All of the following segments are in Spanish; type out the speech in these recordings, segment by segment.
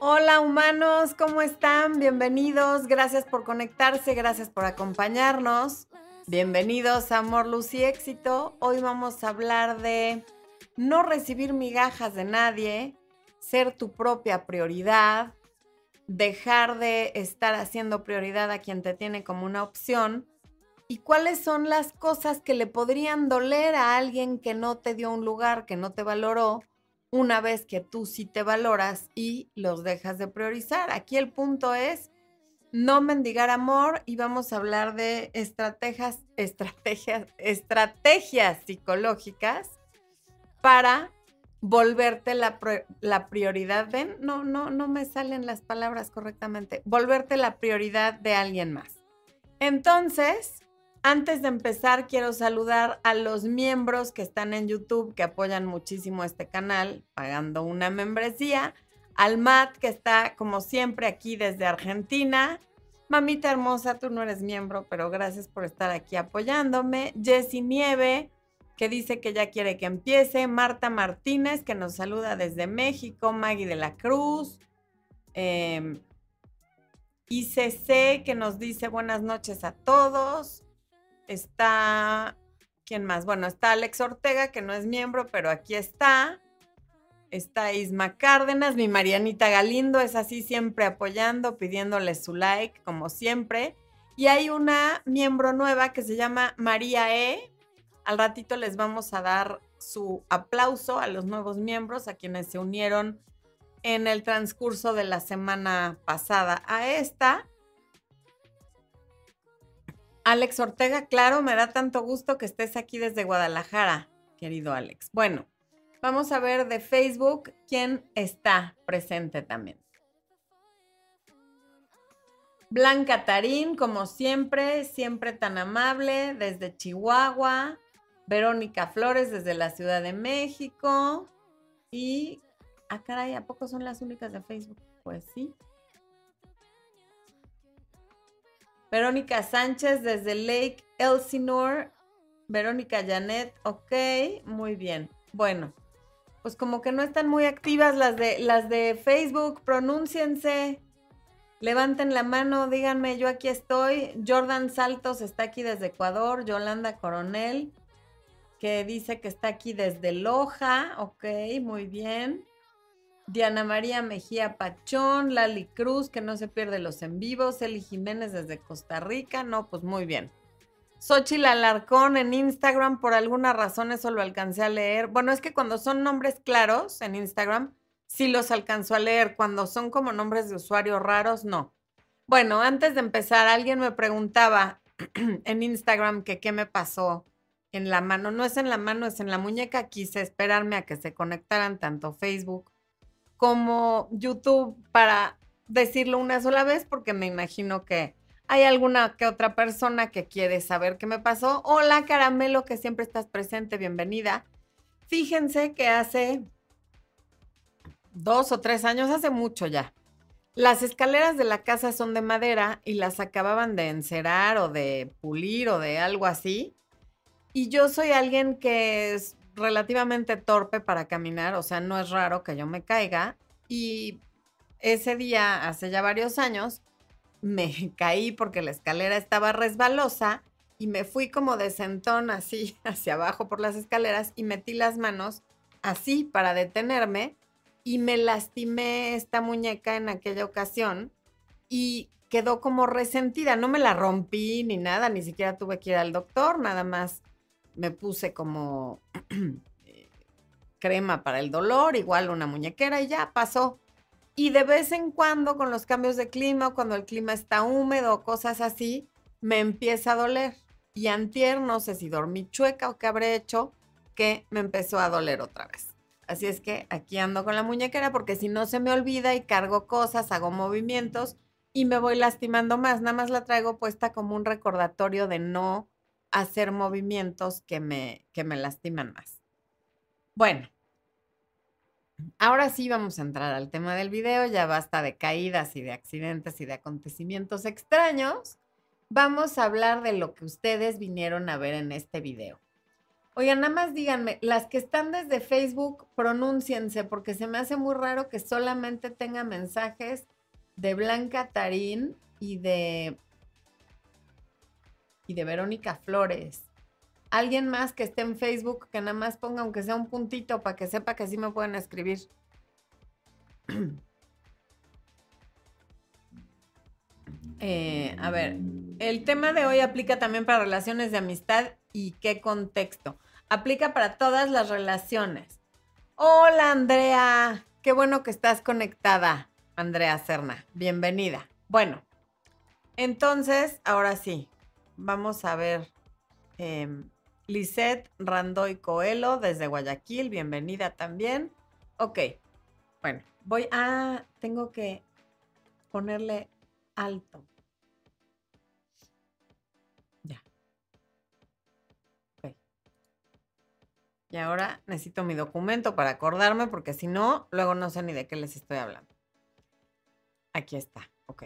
Hola humanos, ¿cómo están? Bienvenidos, gracias por conectarse, gracias por acompañarnos. Bienvenidos a Amor, Luz y Éxito. Hoy vamos a hablar de no recibir migajas de nadie, ser tu propia prioridad, dejar de estar haciendo prioridad a quien te tiene como una opción y cuáles son las cosas que le podrían doler a alguien que no te dio un lugar, que no te valoró, una vez que tú sí te valoras y los dejas de priorizar. Aquí el punto es no mendigar amor y vamos a hablar de estrategias, estrategias, estrategias psicológicas para volverte la, la prioridad. ¿Ven? No, no, no me salen las palabras correctamente. Volverte la prioridad de alguien más. Entonces, antes de empezar, quiero saludar a los miembros que están en YouTube, que apoyan muchísimo este canal, pagando una membresía. Al Matt, que está como siempre aquí desde Argentina. Mamita hermosa, tú no eres miembro, pero gracias por estar aquí apoyándome. Jessie Nieve, que dice que ya quiere que empiece. Marta Martínez, que nos saluda desde México. Maggie de la Cruz. Eh, ICC, que nos dice buenas noches a todos. Está, ¿quién más? Bueno, está Alex Ortega, que no es miembro, pero aquí está. Está Isma Cárdenas, mi Marianita Galindo, es así siempre apoyando, pidiéndole su like, como siempre. Y hay una miembro nueva que se llama María E. Al ratito les vamos a dar su aplauso a los nuevos miembros, a quienes se unieron en el transcurso de la semana pasada a esta. Alex Ortega, claro, me da tanto gusto que estés aquí desde Guadalajara, querido Alex. Bueno, vamos a ver de Facebook quién está presente también. Blanca Tarín, como siempre, siempre tan amable, desde Chihuahua. Verónica Flores, desde la Ciudad de México. Y, ah, caray, ¿a poco son las únicas de Facebook? Pues sí. Verónica Sánchez desde Lake Elsinore. Verónica Janet, ok, muy bien. Bueno, pues como que no están muy activas las de, las de Facebook, pronúnciense. Levanten la mano, díganme, yo aquí estoy. Jordan Saltos está aquí desde Ecuador. Yolanda Coronel, que dice que está aquí desde Loja. Ok, muy bien. Diana María Mejía Pachón, Lali Cruz, que no se pierde los en vivos, Eli Jiménez desde Costa Rica, no, pues muy bien. Xochitl Alarcón en Instagram, por alguna razón eso lo alcancé a leer. Bueno, es que cuando son nombres claros en Instagram, sí los alcanzo a leer. Cuando son como nombres de usuarios raros, no. Bueno, antes de empezar, alguien me preguntaba en Instagram que qué me pasó en la mano. No es en la mano, es en la muñeca. Quise esperarme a que se conectaran tanto Facebook como YouTube para decirlo una sola vez, porque me imagino que hay alguna que otra persona que quiere saber qué me pasó. Hola, Caramelo, que siempre estás presente, bienvenida. Fíjense que hace dos o tres años, hace mucho ya, las escaleras de la casa son de madera y las acababan de encerar o de pulir o de algo así. Y yo soy alguien que es relativamente torpe para caminar, o sea, no es raro que yo me caiga. Y ese día, hace ya varios años, me caí porque la escalera estaba resbalosa y me fui como de sentón así hacia abajo por las escaleras y metí las manos así para detenerme y me lastimé esta muñeca en aquella ocasión y quedó como resentida. No me la rompí ni nada, ni siquiera tuve que ir al doctor, nada más me puse como eh, crema para el dolor, igual una muñequera y ya pasó. Y de vez en cuando con los cambios de clima, cuando el clima está húmedo, cosas así, me empieza a doler. Y antier, no sé si dormí chueca o qué habré hecho, que me empezó a doler otra vez. Así es que aquí ando con la muñequera porque si no se me olvida y cargo cosas, hago movimientos y me voy lastimando más. Nada más la traigo puesta como un recordatorio de no hacer movimientos que me, que me lastiman más. Bueno, ahora sí vamos a entrar al tema del video, ya basta de caídas y de accidentes y de acontecimientos extraños. Vamos a hablar de lo que ustedes vinieron a ver en este video. Oigan, nada más díganme, las que están desde Facebook, pronúnciense, porque se me hace muy raro que solamente tenga mensajes de Blanca Tarín y de y de Verónica Flores. Alguien más que esté en Facebook que nada más ponga aunque sea un puntito para que sepa que sí me pueden escribir. Eh, a ver, el tema de hoy aplica también para relaciones de amistad y qué contexto. Aplica para todas las relaciones. Hola Andrea, qué bueno que estás conectada, Andrea Serna. Bienvenida. Bueno, entonces, ahora sí, vamos a ver. Eh, Lisette Randoy Coelho desde Guayaquil, bienvenida también. Ok, bueno, voy a, tengo que ponerle alto. Ya. Ok. Y ahora necesito mi documento para acordarme porque si no, luego no sé ni de qué les estoy hablando. Aquí está, ok.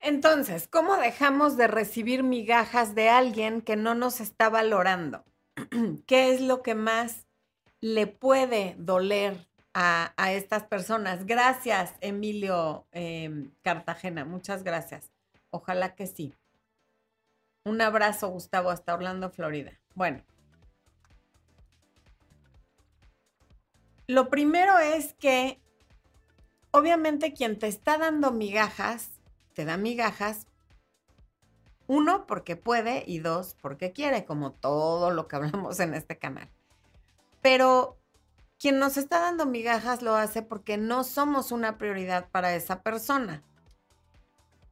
Entonces, ¿cómo dejamos de recibir migajas de alguien que no nos está valorando? ¿Qué es lo que más le puede doler a, estas personas? Gracias, Emilio em, Cartagena, muchas gracias. Ojalá que sí. Un abrazo, Gustavo, hasta Orlando, Florida. Bueno. Lo primero es que, obviamente, quien te está dando migajas te da migajas, uno, porque puede y dos, porque quiere, como todo lo que hablamos en este canal. Pero quien nos está dando migajas lo hace porque no somos una prioridad para esa persona.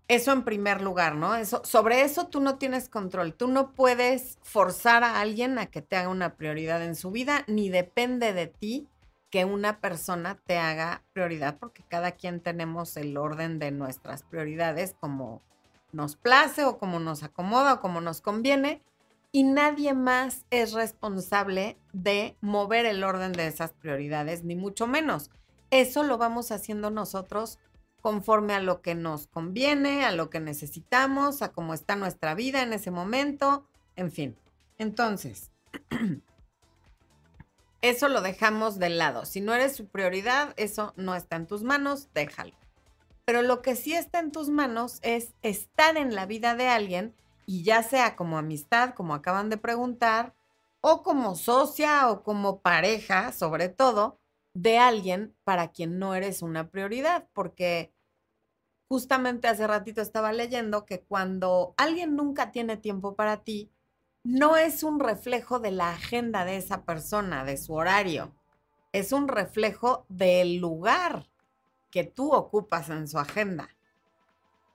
Eso en primer lugar, ¿no? Eso, sobre eso tú no tienes control. Tú no puedes forzar a alguien a que te haga una prioridad en su vida, ni depende de ti que una persona te haga prioridad, porque cada quien tenemos el orden de nuestras prioridades como nos place o como nos acomoda o como nos conviene, y nadie más es responsable de mover el orden de esas prioridades, ni mucho menos. Eso lo vamos haciendo nosotros conforme a lo que nos conviene, a lo que necesitamos, a cómo está nuestra vida en ese momento, en fin. Entonces, eso lo dejamos de lado. Si no eres su prioridad, eso no está en tus manos, déjalo. Pero lo que sí está en tus manos es estar en la vida de alguien y ya sea como amistad, como acaban de preguntar, o como socia o como pareja, sobre todo, de alguien para quien no eres una prioridad, porque justamente hace ratito estaba leyendo que cuando alguien nunca tiene tiempo para ti, no es un reflejo de la agenda de esa persona, de su horario. Es un reflejo del lugar que tú ocupas en su agenda,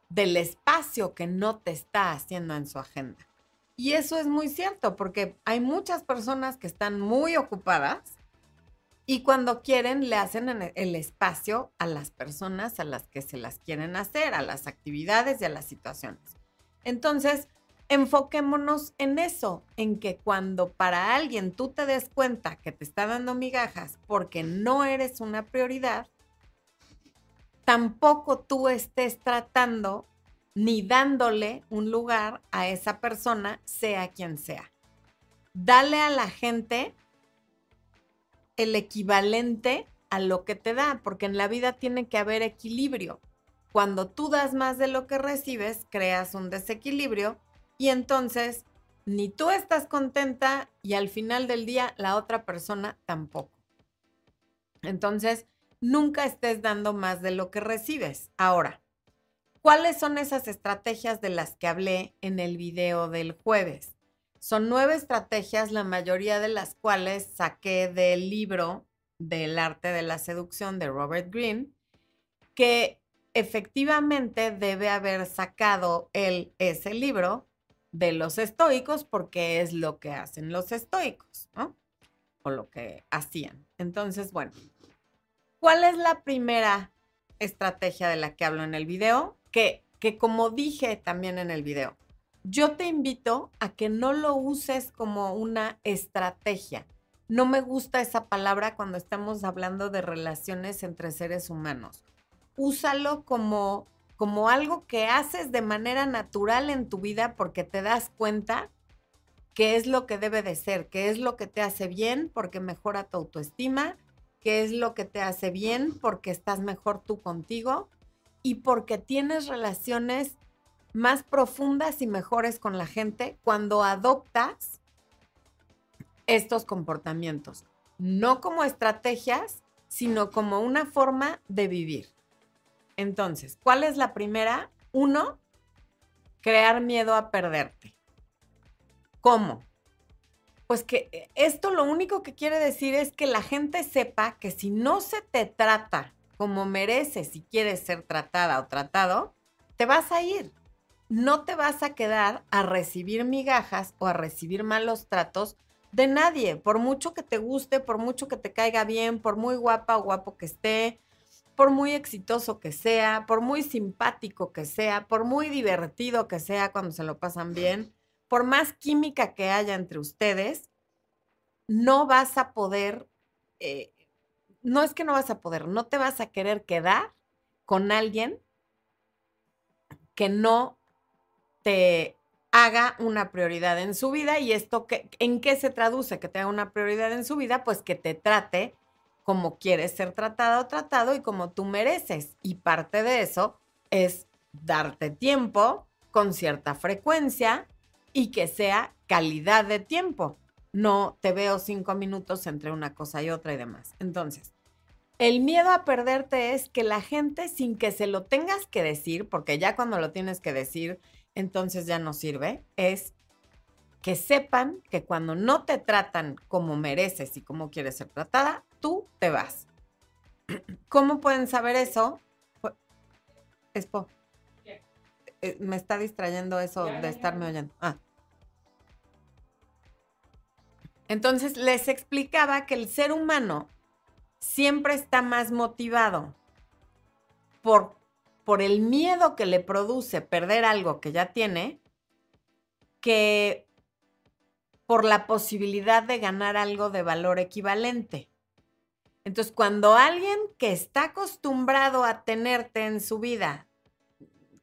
del espacio que no te está haciendo en su agenda. Y eso es muy cierto porque hay muchas personas que están muy ocupadas y cuando quieren le hacen el espacio a las personas a las que se las quieren hacer, a las actividades y a las situaciones. Entonces, enfoquémonos en eso, en que cuando para alguien tú te des cuenta que te está dando migajas porque no eres una prioridad, tampoco tú estés tratando ni dándole un lugar a esa persona, sea quien sea. Dale a la gente el equivalente a lo que te da, porque en la vida tiene que haber equilibrio. Cuando tú das más de lo que recibes, creas un desequilibrio y entonces ni tú estás contenta y al final del día la otra persona tampoco. Entonces, nunca estés dando más de lo que recibes. Ahora, ¿cuáles son esas estrategias de las que hablé en el video del jueves? Son nueve estrategias, la mayoría de las cuales saqué del libro del arte de la seducción de Robert Greene, que efectivamente debe haber sacado él ese libro de los estoicos porque es lo que hacen los estoicos, ¿no? O lo que hacían. Entonces, bueno, ¿cuál es la primera estrategia de la que hablo en el video? Que, que como dije también en el video, yo te invito a que no lo uses como una estrategia. No me gusta esa palabra cuando estamos hablando de relaciones entre seres humanos. Úsalo como como algo que haces de manera natural en tu vida porque te das cuenta qué es lo que debe de ser, qué es lo que te hace bien porque mejora tu autoestima, qué es lo que te hace bien porque estás mejor tú contigo y porque tienes relaciones más profundas y mejores con la gente cuando adoptas estos comportamientos, no como estrategias, sino como una forma de vivir. Entonces, ¿cuál es la primera? Uno, crear miedo a perderte. ¿Cómo? Pues que esto lo único que quiere decir es que la gente sepa que si no se te trata como mereces si quieres ser tratada o tratado, te vas a ir. No te vas a quedar a recibir migajas o a recibir malos tratos de nadie, por mucho que te guste, por mucho que te caiga bien, por muy guapa o guapo que esté, por muy exitoso que sea, por muy simpático que sea, por muy divertido que sea cuando se lo pasan bien, por más química que haya entre ustedes, no vas a poder, eh, no es que no vas a poder, no te vas a querer quedar con alguien que no te haga una prioridad en su vida y esto que, en qué se traduce que te haga una prioridad en su vida, pues que te trate como quieres ser tratado o tratado y como tú mereces. Y parte de eso es darte tiempo con cierta frecuencia y que sea calidad de tiempo. No te veo cinco minutos entre una cosa y otra y demás. Entonces, el miedo a perderte es que la gente sin que se lo tengas que decir, porque ya cuando lo tienes que decir, entonces ya no sirve, es que sepan que cuando no te tratan como mereces y como quieres ser tratada, tú te vas. ¿Cómo pueden saber eso? Expo. Eh, me está distrayendo eso de estarme oyendo. Ah. Entonces les explicaba que el ser humano siempre está más motivado por por el miedo que le produce perder algo que ya tiene, que por la posibilidad de ganar algo de valor equivalente. Entonces, cuando alguien que está acostumbrado a tenerte en su vida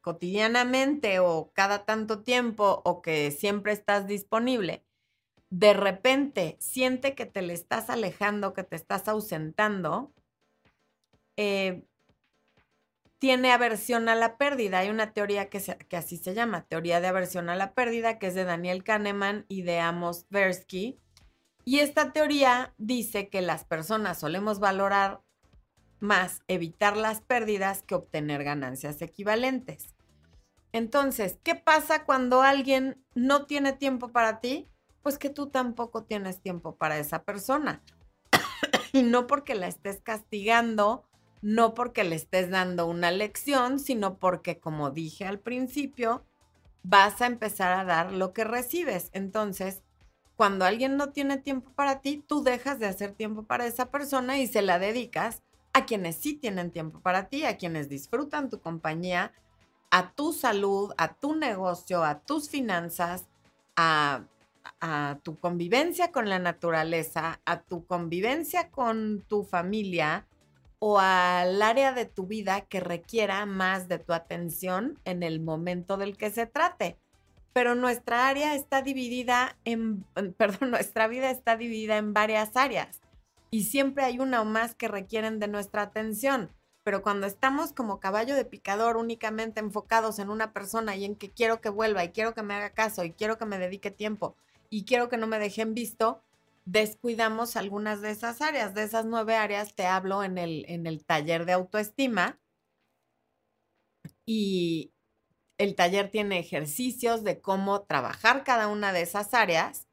cotidianamente o cada tanto tiempo o que siempre estás disponible, de repente siente que te le estás alejando, que te estás ausentando, eh, tiene aversión a la pérdida. Hay una teoría que, que, así se llama, teoría de aversión a la pérdida, que es de Daniel Kahneman y de Amos Tversky. Y esta teoría dice que las personas solemos valorar más evitar las pérdidas que obtener ganancias equivalentes. Entonces, ¿qué pasa cuando alguien no tiene tiempo para ti? Pues que tú tampoco tienes tiempo para esa persona. y no porque la estés castigando no porque le estés dando una lección, sino porque, como dije al principio, vas a empezar a dar lo que recibes. Entonces, cuando alguien no tiene tiempo para ti, tú dejas de hacer tiempo para esa persona y se la dedicas a quienes sí tienen tiempo para ti, a quienes disfrutan tu compañía, a tu salud, a tu negocio, a tus finanzas, a, tu convivencia con la naturaleza, a tu convivencia con tu familia, o al área de tu vida que requiera más de tu atención en el momento del que se trate. Pero nuestra área está dividida en, perdón, nuestra vida está dividida en varias áreas y siempre hay una o más que requieren de nuestra atención. Pero cuando estamos como caballo de picador únicamente enfocados en una persona y en que quiero que vuelva y quiero que me haga caso y quiero que me dedique tiempo y quiero que no me dejen visto, descuidamos algunas de esas áreas. De esas nueve áreas te hablo en el, en el taller de autoestima. Y el taller tiene ejercicios de cómo trabajar cada una de esas áreas,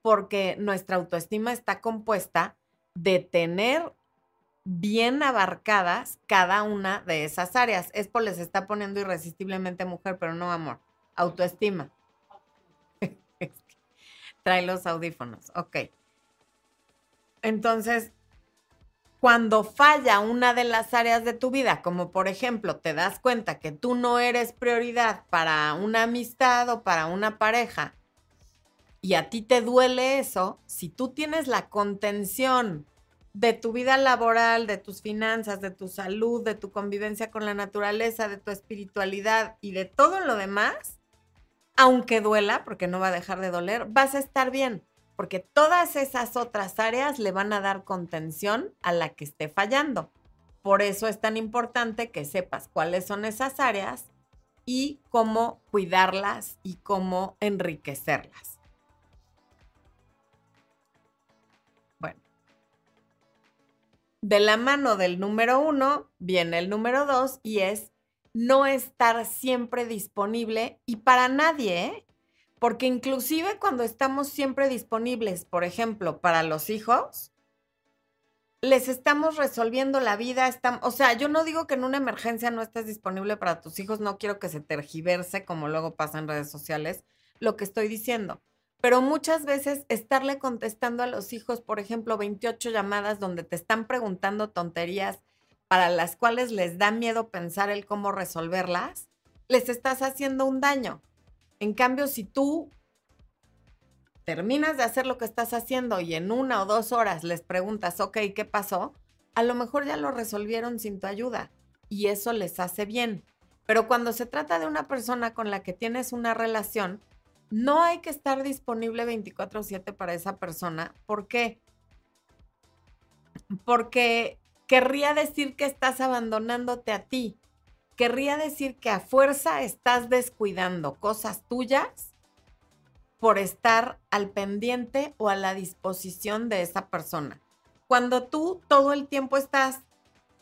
porque nuestra autoestima está compuesta de tener bien abarcadas cada una de esas áreas. Espo les está poniendo irresistiblemente mujer, pero no amor. Autoestima. Trae los audífonos. Ok. Entonces, cuando falla una de las áreas de tu vida, como por ejemplo te das cuenta que tú no eres prioridad para una amistad o para una pareja, y a ti te duele eso, si tú tienes la contención de tu vida laboral, de tus finanzas, de tu salud, de tu convivencia con la naturaleza, de tu espiritualidad y de todo lo demás, aunque duela, porque no va a dejar de doler, vas a estar bien, porque todas esas otras áreas le van a dar contención a la que esté fallando. Por eso es tan importante que sepas cuáles son esas áreas y cómo cuidarlas y cómo enriquecerlas. Bueno, de la mano del número uno viene el número dos y es no estar siempre disponible y para nadie, ¿eh? Porque inclusive cuando estamos siempre disponibles, por ejemplo, para los hijos, les estamos resolviendo la vida. o sea, yo no digo que en una emergencia no estés disponible para tus hijos, no quiero que se tergiverse como luego pasa en redes sociales lo que estoy diciendo. Pero muchas veces estarle contestando a los hijos, por ejemplo, 28 llamadas donde te están preguntando tonterías para las cuales les da miedo pensar el cómo resolverlas, les estás haciendo un daño. En cambio, si tú terminas de hacer lo que estás haciendo y en una o dos horas les preguntas, ok, ¿qué pasó? A lo mejor ya lo resolvieron sin tu ayuda y eso les hace bien. Pero cuando se trata de una persona con la que tienes una relación, no hay que estar disponible 24/7 para esa persona. ¿Por qué? Porque querría decir que estás abandonándote a ti. Querría decir que a fuerza estás descuidando cosas tuyas por estar al pendiente o a la disposición de esa persona. Cuando tú todo el tiempo estás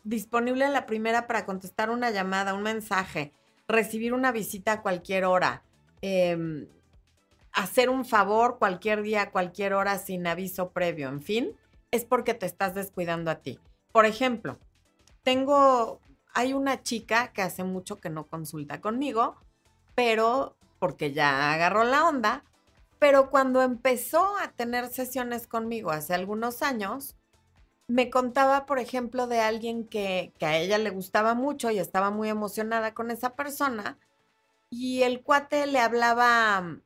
disponible a la primera para contestar una llamada, un mensaje, recibir una visita a cualquier hora, em, hacer un favor cualquier día, cualquier hora sin aviso previo, en fin, es porque te estás descuidando a ti. Por ejemplo, tengo, hay una chica que hace mucho que no consulta conmigo, pero porque ya agarró la onda, pero cuando empezó a tener sesiones conmigo hace algunos años, me contaba, por ejemplo, de alguien que, a ella le gustaba mucho y estaba muy emocionada con esa persona. Y el cuate le hablaba,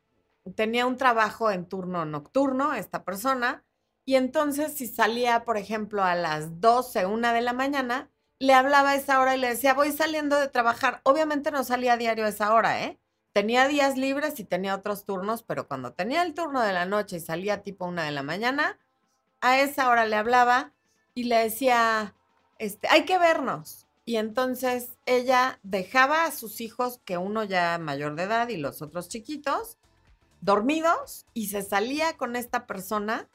tenía un trabajo en turno nocturno, esta persona, y entonces si salía, por ejemplo, a las 12, una de la mañana, le hablaba a esa hora y le decía, voy saliendo de trabajar. Obviamente no salía a diario a esa hora, ¿eh? tenía días libres y tenía otros turnos, pero cuando tenía el turno de la noche y salía tipo una de la mañana, a esa hora le hablaba y le decía, este, hay que vernos. Y entonces ella dejaba a sus hijos, que uno ya mayor de edad y los otros chiquitos, dormidos y se salía con esta persona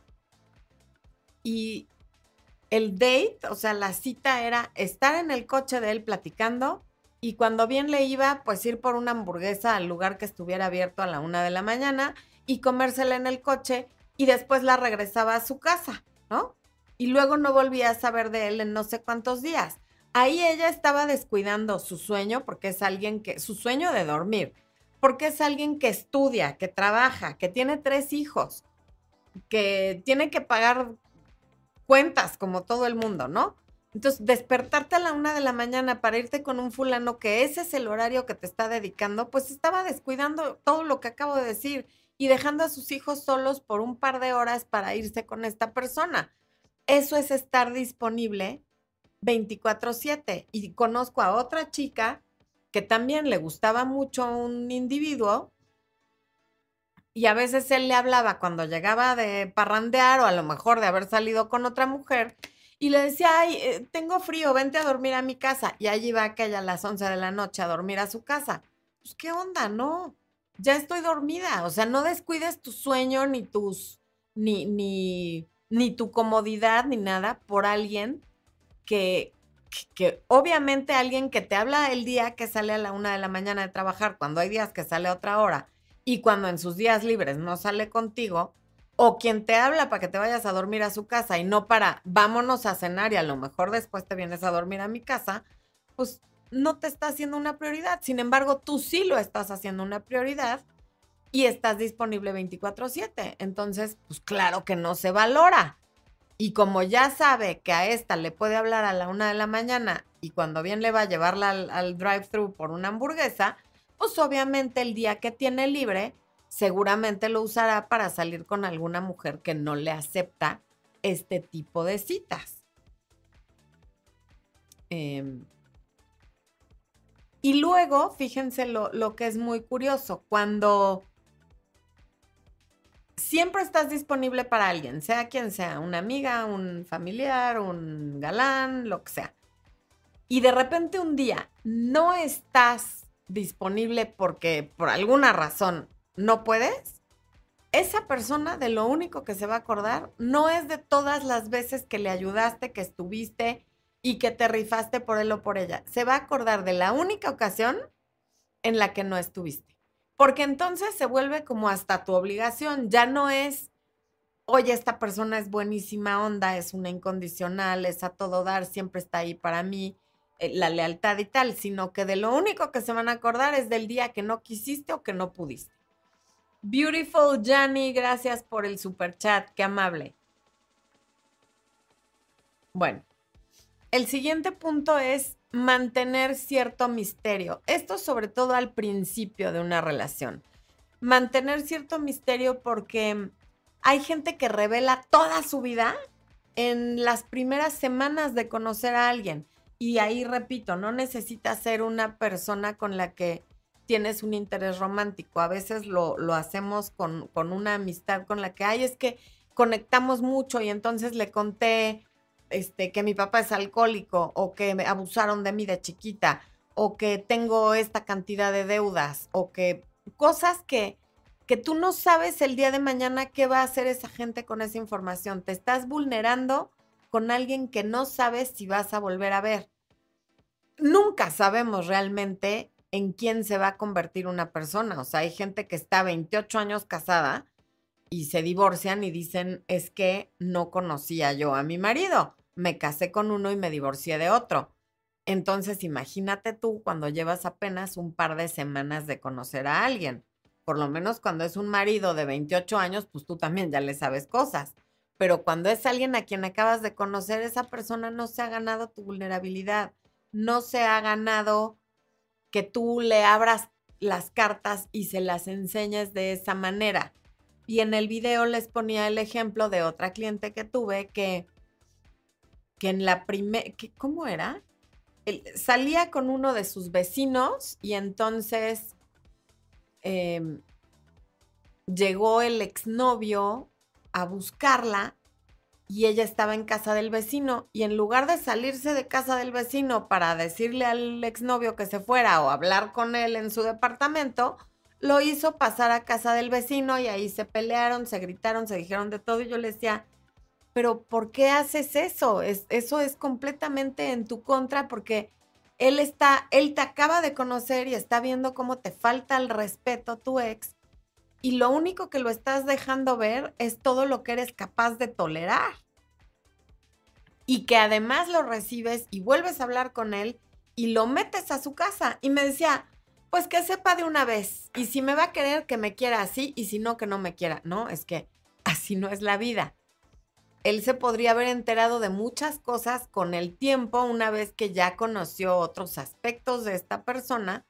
y el date, o sea, la cita era estar en el coche de él platicando y cuando bien le iba, pues ir por una hamburguesa al lugar que estuviera abierto a la una de la mañana y comérsela en el coche y después la regresaba a su casa, ¿no? Y luego no volvía a saber de él en no sé cuántos días. Ahí ella estaba descuidando su sueño porque es alguien que, su sueño de dormir, porque es alguien que estudia, que trabaja, que tiene tres hijos, que tiene que pagar cuentas como todo el mundo, ¿no? Entonces, despertarte a la una de la mañana para irte con un fulano que ese es el horario que te está dedicando, pues estaba descuidando todo lo que acabo de decir y dejando a sus hijos solos por un par de horas para irse con esta persona. Eso es estar disponible 24/7. Y conozco a otra chica que también le gustaba mucho un individuo y a veces él le hablaba cuando llegaba de parrandear o a lo mejor de haber salido con otra mujer y le decía, ay, eh, tengo frío, vente a dormir a mi casa. Y allí va aquella a las 11 de la noche a dormir a su casa. Pues, ¿qué onda? No, ya estoy dormida. O sea, no descuides tu sueño, ni tus, ni, ni, ni tu comodidad, ni nada por alguien que, que, obviamente alguien que te habla el día que sale a la una de la mañana de trabajar, cuando hay días que sale a otra hora, y cuando en sus días libres no sale contigo, o quien te habla para que te vayas a dormir a su casa y no para vámonos a cenar y a lo mejor después te vienes a dormir a mi casa, pues no te está haciendo una prioridad. Sin embargo, tú sí lo estás haciendo una prioridad y estás disponible 24/7. Entonces, pues claro que no se valora. Y como ya sabe que a esta le puede hablar a la una de la mañana y cuando bien le va a llevarla al, al drive-thru por una hamburguesa, pues obviamente el día que tiene libre seguramente lo usará para salir con alguna mujer que no le acepta este tipo de citas. Em, Y luego, fíjense lo, lo que es muy curioso, cuando siempre estás disponible para alguien, sea quien sea, una amiga, un familiar, un galán, lo que sea. Y de repente un día no estás disponible porque por alguna razón no puedes, esa persona de lo único que se va a acordar no es de todas las veces que le ayudaste, que estuviste y que te rifaste por él o por ella. Se va a acordar de la única ocasión en la que no estuviste. Porque entonces se vuelve como hasta tu obligación. Ya no es, oye, esta persona es buenísima onda, es una incondicional, es a todo dar, siempre está ahí para mí, la lealtad y tal, sino que de lo único que se van a acordar es del día que no quisiste o que no pudiste. Beautiful Jani, gracias por el super chat, qué amable. Bueno, el siguiente punto es mantener cierto misterio. Esto sobre todo al principio de una relación. Mantener cierto misterio porque hay gente que revela toda su vida en las primeras semanas de conocer a alguien. Y ahí repito, no necesitas ser una persona con la que tienes un interés romántico. A veces lo, lo hacemos con, con, una amistad con la que, ay, es que conectamos mucho y entonces le conté este, que mi papá es alcohólico o que me abusaron de mí de chiquita o que tengo esta cantidad de deudas o que cosas que, que tú no sabes el día de mañana qué va a hacer esa gente con esa información. Te estás vulnerando con alguien que no sabes si vas a volver a ver. Nunca sabemos realmente en quién se va a convertir una persona. O sea, hay gente que está 28 años casada y se divorcian y dicen, es que no conocía yo a mi marido, me casé con uno y me divorcié de otro. Entonces, imagínate tú cuando llevas apenas un par de semanas de conocer a alguien. Por lo menos cuando es un marido de 28 años, pues tú también ya le sabes cosas. Pero cuando es alguien a quien acabas de conocer, esa persona no se ha ganado tu vulnerabilidad, no se ha ganado que tú le abras las cartas y se las enseñes de esa manera. Y en el video les ponía el ejemplo de otra cliente que tuve que, que en la primera, ¿cómo era? salía con uno de sus vecinos y entonces em, llegó el exnovio a buscarla y ella estaba en casa del vecino y en lugar de salirse de casa del vecino para decirle al exnovio que se fuera o hablar con él en su departamento, lo hizo pasar a casa del vecino y ahí se pelearon, se gritaron, se dijeron de todo y yo le decía, pero ¿por qué haces eso? Es, eso es completamente en tu contra porque él está, él te acaba de conocer y está viendo cómo te falta el respeto tu ex y lo único que lo estás dejando ver es todo lo que eres capaz de tolerar. Y que además lo recibes y vuelves a hablar con él y lo metes a su casa. Y me decía, pues que sepa de una vez. Y si me va a querer, que me quiera así, y si no, que no me quiera. No, es que así no es la vida. Él se podría haber enterado de muchas cosas con el tiempo, una vez que ya conoció otros aspectos de esta persona,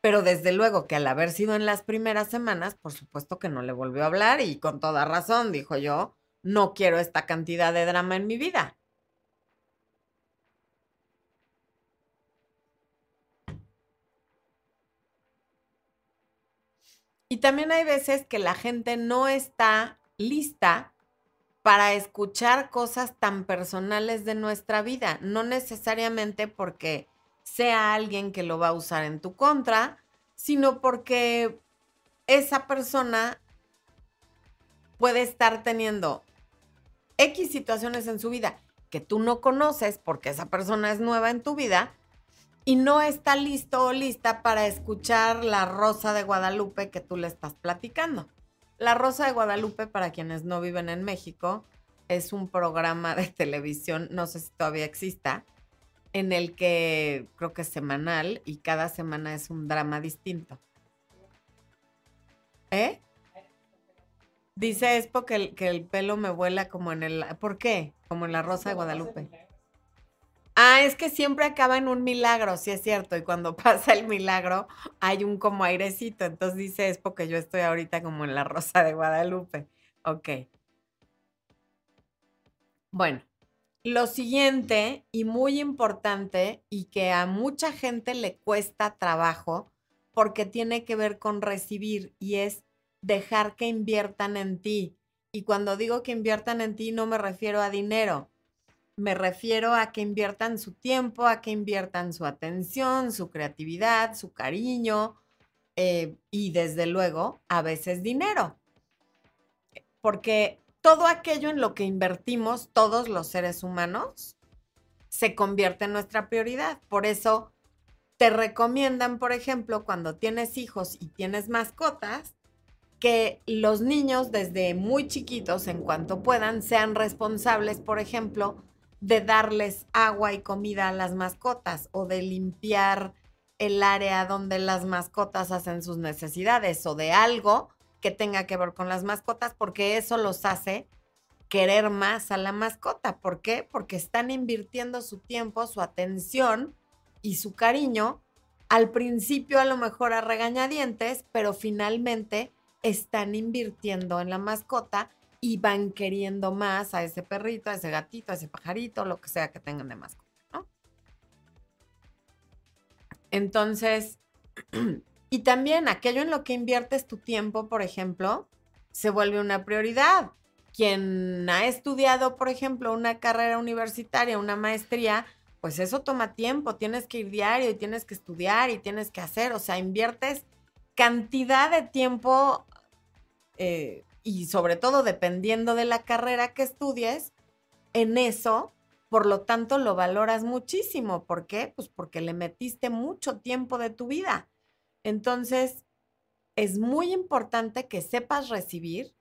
pero desde luego que al haber sido en las primeras semanas, por supuesto que no le volvió a hablar y con toda razón, dijo yo, no quiero esta cantidad de drama en mi vida. Y también hay veces que la gente no está lista para escuchar cosas tan personales de nuestra vida, no necesariamente porque sea alguien que lo va a usar en tu contra, sino porque esa persona puede estar teniendo X situaciones en su vida que tú no conoces porque esa persona es nueva en tu vida y no está listo o lista para escuchar la Rosa de Guadalupe que tú le estás platicando. La Rosa de Guadalupe, para quienes no viven en México, es un programa de televisión, no sé si todavía exista, en el que creo que es semanal y cada semana es un drama distinto. ¿Eh? Dice Expo que el, que el pelo me vuela como en el... ¿Por qué? Como en la Rosa de Guadalupe. Ah, es que siempre acaba en un milagro, sí es cierto. Y cuando pasa el milagro, hay un como airecito. Entonces dice es porque yo estoy ahorita como en la Rosa de Guadalupe. Ok. Bueno, Lo siguiente y muy importante y que a mucha gente le cuesta trabajo porque tiene que ver con recibir y es dejar que inviertan en ti. Y cuando digo que inviertan en ti no me refiero a dinero, me refiero a que inviertan su tiempo, a que inviertan su atención, su creatividad, su cariño eh, y desde luego a veces dinero. Porque todo aquello en lo que invertimos todos los seres humanos se convierte en nuestra prioridad. Por eso te recomiendan, por ejemplo, cuando tienes hijos y tienes mascotas, que los niños desde muy chiquitos, en cuanto puedan, sean responsables, por ejemplo, de darles agua y comida a las mascotas o de limpiar el área donde las mascotas hacen sus necesidades o de algo que tenga que ver con las mascotas, porque eso los hace querer más a la mascota. ¿Por qué? Porque están invirtiendo su tiempo, su atención y su cariño. Al principio a lo mejor a regañadientes, pero finalmente están invirtiendo en la mascota y van queriendo más a ese perrito, a ese gatito, a ese pajarito, lo que sea que tengan de mascota, ¿no? Entonces, y también aquello en lo que inviertes tu tiempo, por ejemplo, se vuelve una prioridad. Quien ha estudiado, por ejemplo, una carrera universitaria, una maestría, pues eso toma tiempo, tienes que ir diario y tienes que estudiar y tienes que hacer, o sea, inviertes cantidad de tiempo eh, y sobre todo dependiendo de la carrera que estudies, en eso, por lo tanto, lo valoras muchísimo. ¿Por qué? Pues porque le metiste mucho tiempo de tu vida. Entonces, es muy importante que sepas recibir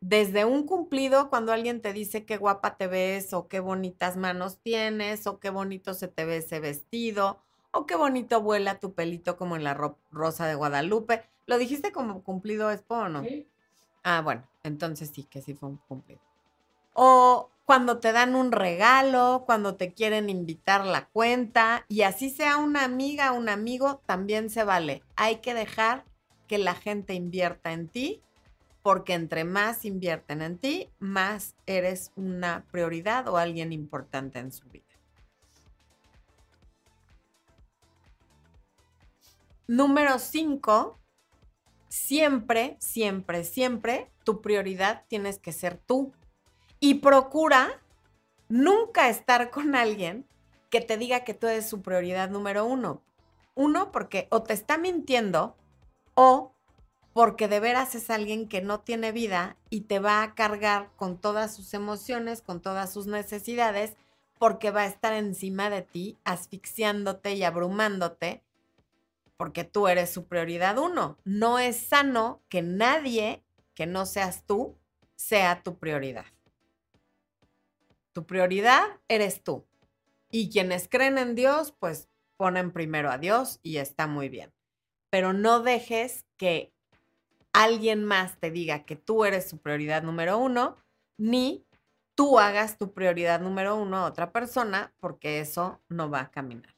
desde un cumplido cuando alguien te dice qué guapa te ves o qué bonitas manos tienes o qué bonito se te ve ese vestido o qué bonito vuela tu pelito como en la rosa de Guadalupe. ¿Lo dijiste como cumplido, Expo o no? Sí. Ah, bueno, entonces sí, que sí fue un cumplido. O cuando te dan un regalo, cuando te quieren invitar la cuenta, y así sea una amiga, un amigo, también se vale. Hay que dejar que la gente invierta en ti, porque entre más invierten en ti, más eres una prioridad o alguien importante en su vida. Número 5, siempre, siempre, siempre tu prioridad tienes que ser tú. Y procura nunca estar con alguien que te diga que tú eres su prioridad número uno. Uno, porque o te está mintiendo o porque de veras es alguien que no tiene vida y te va a cargar con todas sus emociones, con todas sus necesidades, porque va a estar encima de ti, asfixiándote y abrumándote porque tú eres su prioridad uno. No es sano que nadie que no seas tú sea tu prioridad. Tu prioridad eres tú. Y quienes creen en Dios, pues ponen primero a Dios y está muy bien. Pero no dejes que alguien más te diga que tú eres su prioridad número uno, ni tú hagas tu prioridad número uno a otra persona, porque eso no va a caminar.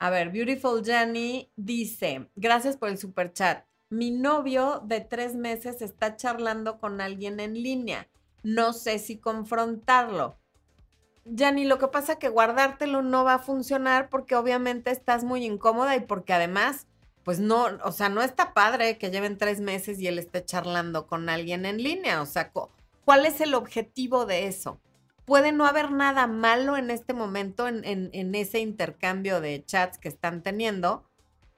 A ver, Beautiful Jenny dice, gracias por el super chat. Mi novio de tres meses está charlando con alguien en línea. No sé si confrontarlo. Jenny, lo que pasa es que guardártelo no va a funcionar porque obviamente estás muy incómoda y porque además, pues no, o sea, no está padre que lleven tres meses y él esté charlando con alguien en línea. O sea, ¿cuál es el objetivo de eso? puede no haber nada malo en este momento en, ese intercambio de chats que están teniendo,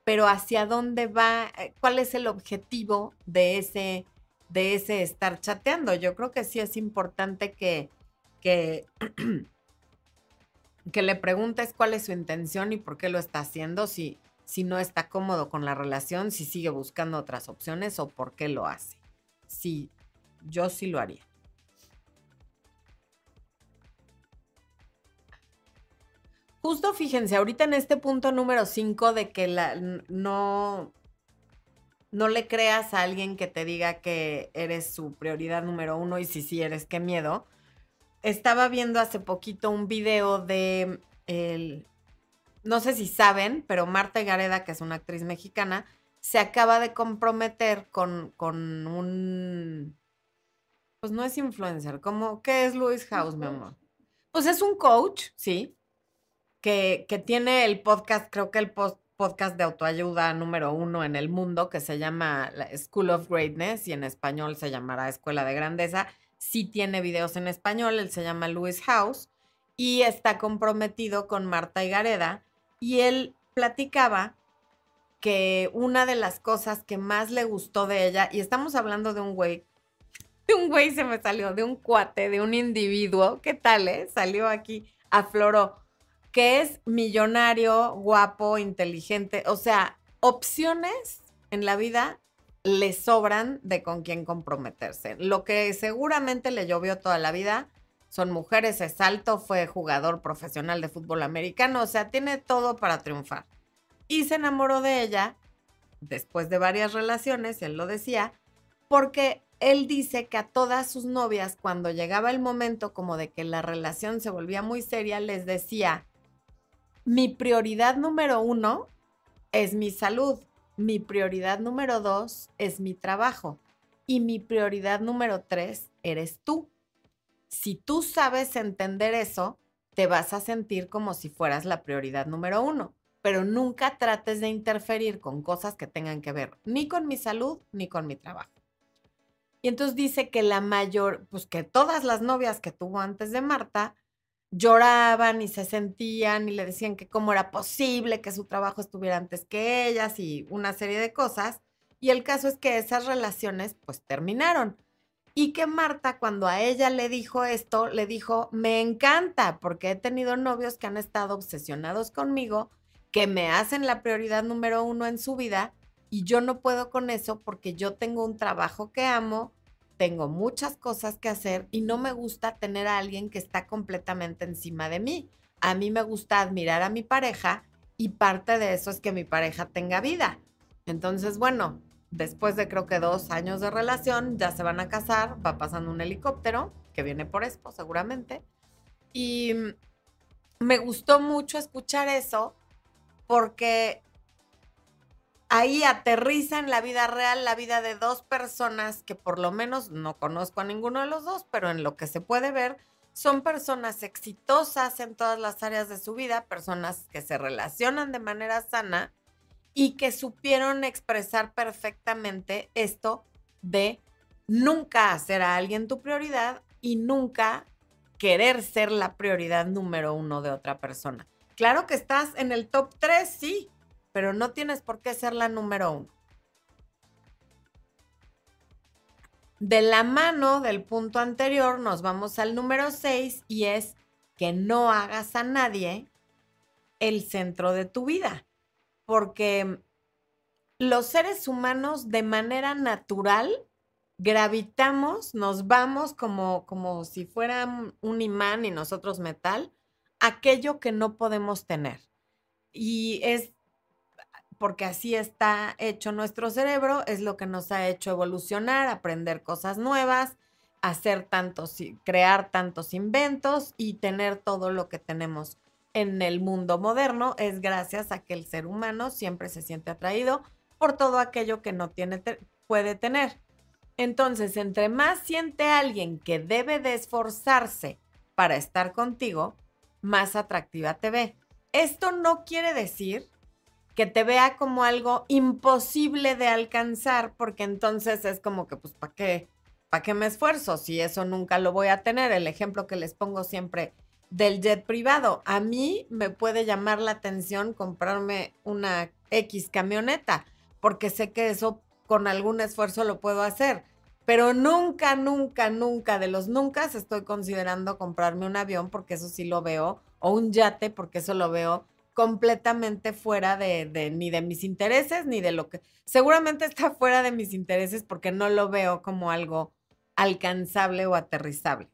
pero hacia dónde va, cuál es el objetivo de ese, de ese estar chateando. Yo creo que sí es importante que, que, que le preguntes cuál es su intención y por qué lo está haciendo, si, si no está cómodo con la relación, si sigue buscando otras opciones o por qué lo hace. Sí, yo sí lo haría. Justo fíjense, ahorita en este punto número 5 de que la, no, no le creas a alguien que te diga que eres su prioridad número uno y si sí eres, qué miedo. Estaba viendo hace poquito un video de, el, no sé si saben, pero Marta Gareda, que es una actriz mexicana, se acaba de comprometer con, con un, pues no es influencer, como, ¿qué es Luis House, mi amor? Pues es un coach, sí, que, que tiene el podcast, creo que el podcast de autoayuda número uno en el mundo, que se llama School of Greatness y en español se llamará Escuela de Grandeza. Sí tiene videos en español, él se llama Louis House y está comprometido con Marta Higareda y él platicaba que una de las cosas que más le gustó de ella, y estamos hablando de un güey, de un güey se me salió, de un cuate, de un individuo, ¿qué tal, eh? Salió aquí, afloró, que es millonario, guapo, inteligente, o sea, opciones en la vida le sobran de con quién comprometerse. Lo que seguramente le llovió toda la vida son mujeres, es alto, fue jugador profesional de fútbol americano, o sea, tiene todo para triunfar y se enamoró de ella después de varias relaciones, él lo decía, porque él dice que a todas sus novias, cuando llegaba el momento como de que la relación se volvía muy seria, les decía, mi prioridad número uno es mi salud, mi prioridad número dos es mi trabajo y mi prioridad número tres eres tú. Si tú sabes entender eso, te vas a sentir como si fueras la prioridad número uno pero nunca trates de interferir con cosas que tengan que ver ni con mi salud ni con mi trabajo. Y entonces dice que la mayor, pues que todas las novias que tuvo antes de Marta lloraban y se sentían y le decían que cómo era posible que su trabajo estuviera antes que ellas y una serie de cosas. Y el caso es que esas relaciones pues terminaron. Y que Marta cuando a ella le dijo esto, le dijo, me encanta porque he tenido novios que han estado obsesionados conmigo que me hacen la prioridad número uno en su vida y yo no puedo con eso porque yo tengo un trabajo que amo, tengo muchas cosas que hacer y no me gusta tener a alguien que está completamente encima de mí. A mí me gusta admirar a mi pareja y parte de eso es que mi pareja tenga vida. Entonces, bueno, después de creo que dos años de relación, ya se van a casar, va pasando un helicóptero que viene por Expo seguramente. Y me gustó mucho escuchar eso porque ahí aterriza en la vida real la vida de dos personas que por lo menos no conozco a ninguno de los dos, pero en lo que se puede ver, son personas exitosas en todas las áreas de su vida, personas que se relacionan de manera sana y que supieron expresar perfectamente esto de nunca hacer a alguien tu prioridad y nunca querer ser la prioridad número uno de otra persona. Claro que estás en el top 3, sí, pero no tienes por qué ser la número uno. De la mano del punto anterior nos vamos al número 6 y es que no hagas a nadie el centro de tu vida, porque los seres humanos de manera natural gravitamos, nos vamos como, como si fueran un imán y nosotros metal aquello que no podemos tener. Y es porque así está hecho nuestro cerebro, es lo que nos ha hecho evolucionar, aprender cosas nuevas, hacer tantos, crear tantos inventos y tener todo lo que tenemos en el mundo moderno, es gracias a que el ser humano siempre se siente atraído por todo aquello que no tiene, puede tener. Entonces, entre más siente alguien que debe de esforzarse para estar contigo, más atractiva te ve. Esto no quiere decir que te vea como algo imposible de alcanzar, porque entonces es como que, pues, ¿para qué? ¿Para qué me esfuerzo si eso nunca lo voy a tener? El ejemplo que les pongo siempre del jet privado. A mí me puede llamar la atención comprarme una X camioneta, porque sé que eso con algún esfuerzo lo puedo hacer pero nunca, nunca, nunca de los nunca estoy considerando comprarme un avión porque eso sí lo veo, o un yate porque eso lo veo completamente fuera de, ni de mis intereses, ni de lo que... Seguramente está fuera de mis intereses porque no lo veo como algo alcanzable o aterrizable.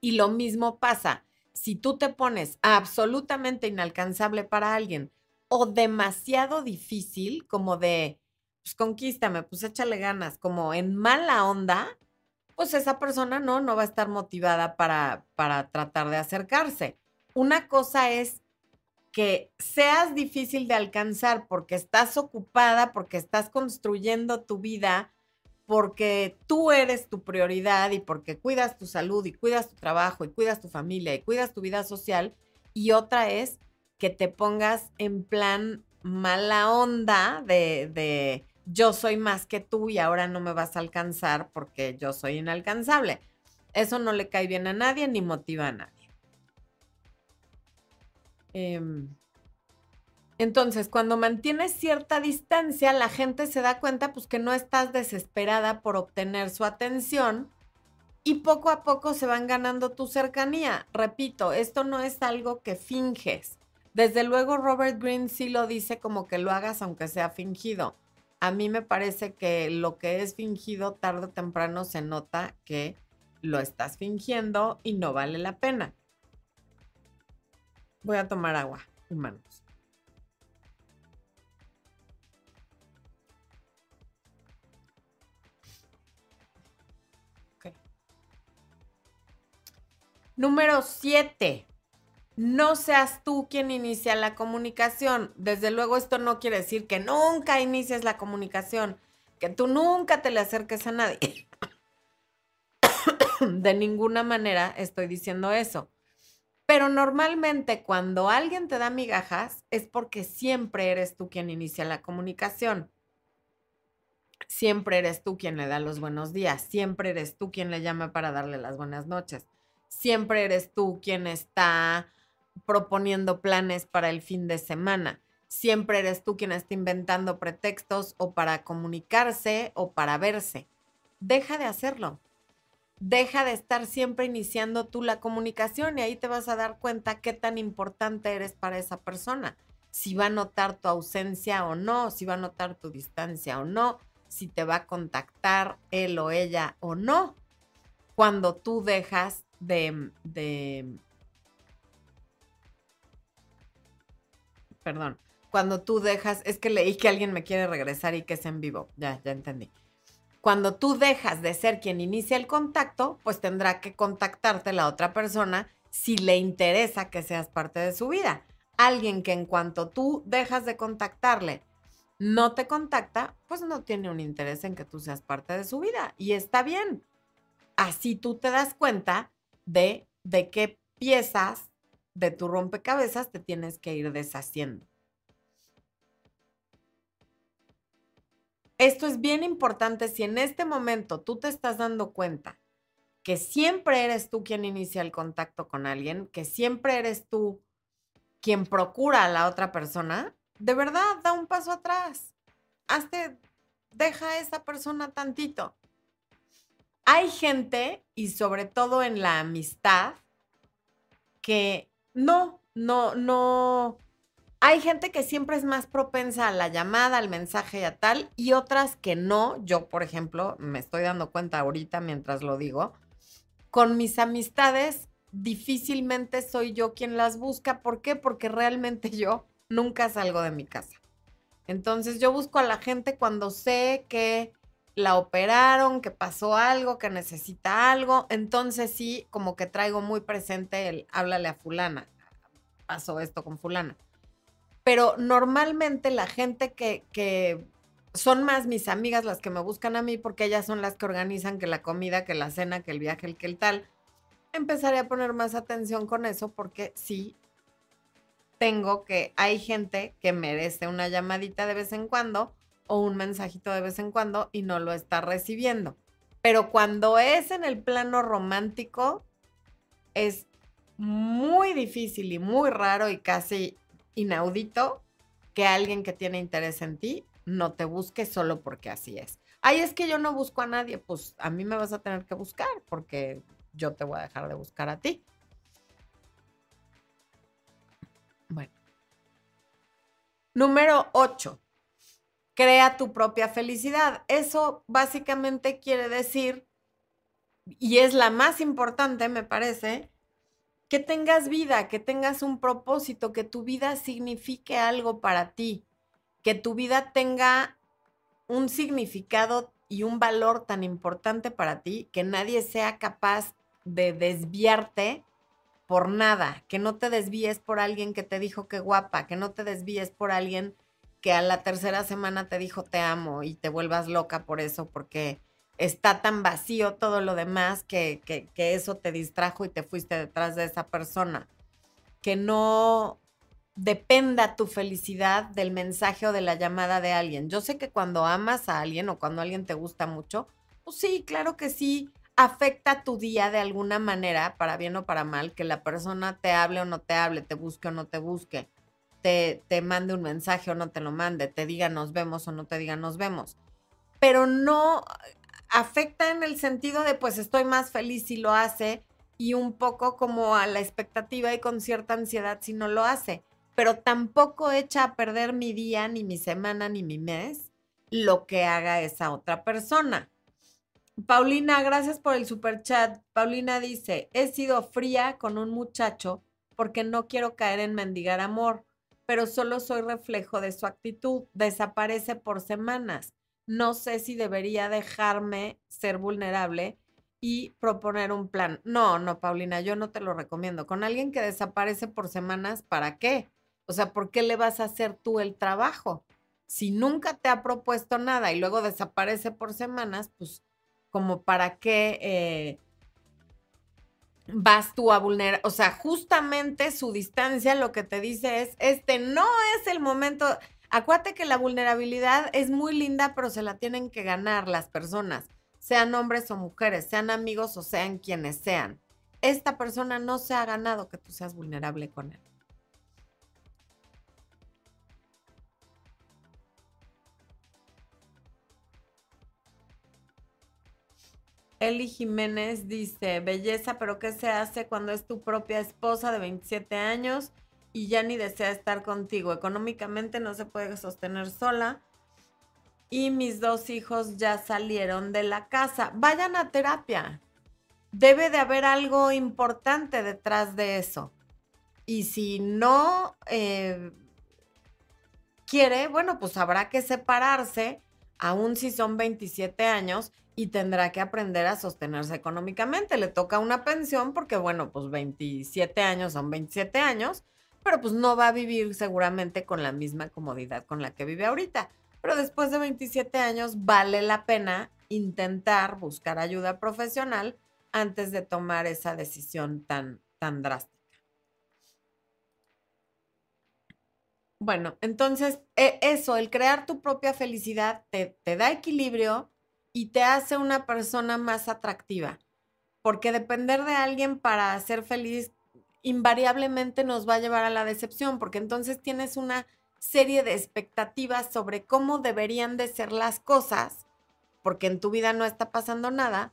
Y lo mismo pasa, si tú te pones absolutamente inalcanzable para alguien o demasiado difícil, como de pues conquístame, pues échale ganas, como en mala onda, pues esa persona no, no va a estar motivada para, para tratar de acercarse. Una cosa es que seas difícil de alcanzar porque estás ocupada, porque estás construyendo tu vida porque tú eres tu prioridad y porque cuidas tu salud y cuidas tu trabajo y cuidas tu familia y cuidas tu vida social. Y otra es que te pongas en plan mala onda de, de yo soy más que tú y ahora no me vas a alcanzar porque yo soy inalcanzable. Eso no le cae bien a nadie ni motiva a nadie. Em, entonces, cuando mantienes cierta distancia, la gente se da cuenta pues que no estás desesperada por obtener su atención y poco a poco se van ganando tu cercanía. Repito, esto no es algo que finges. Desde luego Robert Greene sí lo dice como que lo hagas aunque sea fingido. A mí me parece que lo que es fingido tarde o temprano se nota que lo estás fingiendo y no vale la pena. Voy a tomar agua, humanos. Número 7. No seas tú quien inicia la comunicación. Desde luego esto no quiere decir que nunca inicies la comunicación, que tú nunca te le acerques a nadie. De ninguna manera estoy diciendo eso. Pero normalmente cuando alguien te da migajas es porque siempre eres tú quien inicia la comunicación. Siempre eres tú quien le da los buenos días. Siempre eres tú quien le llama para darle las buenas noches siempre eres tú quien está proponiendo planes para el fin de semana. Siempre eres tú quien está inventando pretextos o para comunicarse o para verse. Deja de hacerlo. Deja de estar siempre iniciando tú la comunicación y ahí te vas a dar cuenta qué tan importante eres para esa persona. Si va a notar tu ausencia o no, si va a notar tu distancia o no, si te va a contactar él o ella o no. Cuando tú dejas de, de, perdón, cuando tú dejas, es que leí que alguien me quiere regresar y que es en vivo, ya, ya entendí. Cuando tú dejas de ser quien inicia el contacto, pues tendrá que contactarte la otra persona si le interesa que seas parte de su vida. Alguien que en cuanto tú dejas de contactarle, no te contacta, pues no tiene un interés en que tú seas parte de su vida. Y está bien. Así tú te das cuenta de, de qué piezas de tu rompecabezas te tienes que ir deshaciendo. Esto es bien importante si en este momento tú te estás dando cuenta que siempre eres tú quien inicia el contacto con alguien, que siempre eres tú quien procura a la otra persona, de verdad, da un paso atrás. Hazte, deja a esa persona tantito. Hay gente, y sobre todo en la amistad, que no, no, no. Hay gente que siempre es más propensa a la llamada, al mensaje y a tal, y otras que no. Yo, por ejemplo, me estoy dando cuenta ahorita mientras lo digo. Con mis amistades, difícilmente soy yo quien las busca. ¿Por qué? Porque realmente yo nunca salgo de mi casa. Entonces yo busco a la gente cuando sé que la operaron, que pasó algo, que necesita algo, entonces sí, como que traigo muy presente el háblale a fulana, pasó esto con fulana. Pero normalmente la gente que, son más mis amigas las que me buscan a mí porque ellas son las que organizan que la comida, que la cena, que el viaje, el que el tal. Empezaré a poner más atención con eso porque sí tengo que, hay gente que merece una llamadita de vez en cuando o un mensajito de vez en cuando y no lo está recibiendo. Pero cuando es en el plano romántico, es muy difícil y muy raro y casi inaudito que alguien que tiene interés en ti no te busque solo porque así es. Ay, es que yo no busco a nadie, pues a mí me vas a tener que buscar porque yo te voy a dejar de buscar a ti. Bueno. Número 8 crea tu propia felicidad. Eso básicamente quiere decir, y es la más importante, me parece, que tengas vida, que tengas un propósito, que tu vida signifique algo para ti, que tu vida tenga un significado y un valor tan importante para ti que nadie sea capaz de desviarte por nada, que no te desvíes por alguien que te dijo que guapa, que no te desvíes por alguien que a la tercera semana te dijo te amo y te vuelvas loca por eso porque está tan vacío todo lo demás que, que, eso te distrajo y te fuiste detrás de esa persona. Que no dependa tu felicidad del mensaje o de la llamada de alguien. Yo sé que cuando amas a alguien o cuando alguien te gusta mucho, pues sí, claro que sí, afecta tu día de alguna manera, para bien o para mal, que la persona te hable o no te hable, te busque o no te busque, te, te mande un mensaje o no te lo mande, te diga nos vemos o no te diga nos vemos. Pero no afecta en el sentido de pues estoy más feliz si lo hace y un poco como a la expectativa y con cierta ansiedad si no lo hace pero tampoco echa a perder mi día, ni mi semana, ni mi mes, lo que haga esa otra persona. Paulina, gracias por el super chat. Paulina dice, he sido fría con un muchacho porque no quiero caer en mendigar amor, pero solo soy reflejo de su actitud. Desaparece por semanas. No sé si debería dejarme ser vulnerable y proponer un plan. No, no, Paulina, yo no te lo recomiendo. Con alguien que desaparece por semanas, ¿para qué? O sea, ¿por qué le vas a hacer tú el trabajo? Si nunca te ha propuesto nada y luego desaparece por semanas, pues como para qué eh, vas tú a vulnerar. O sea, justamente su distancia lo que te dice es, este no es el momento. Acuérdate que la vulnerabilidad es muy linda, pero se la tienen que ganar las personas, sean hombres o mujeres, sean amigos o sean quienes sean. Esta persona no se ha ganado que tú seas vulnerable con él. Eli Jiménez dice, belleza, pero ¿qué se hace cuando es tu propia esposa de 27 años y ya ni desea estar contigo? Económicamente no se puede sostener sola y mis dos hijos ya salieron de la casa. Vayan a terapia. Debe de haber algo importante detrás de eso. Y si no eh, quiere, bueno, pues habrá que separarse, aun si son 27 años, y tendrá que aprender a sostenerse económicamente. Le toca una pensión porque, bueno, pues 27 años son 27 años, pero pues no va a vivir seguramente con la misma comodidad con la que vive ahorita. Pero después de 27 años vale la pena intentar buscar ayuda profesional antes de tomar esa decisión tan, tan drástica. Bueno, entonces e, eso, el crear tu propia felicidad te, te da equilibrio, y te hace una persona más atractiva. Porque depender de alguien para ser feliz invariablemente nos va a llevar a la decepción, porque entonces tienes una serie de expectativas sobre cómo deberían de ser las cosas, porque en tu vida no está pasando nada,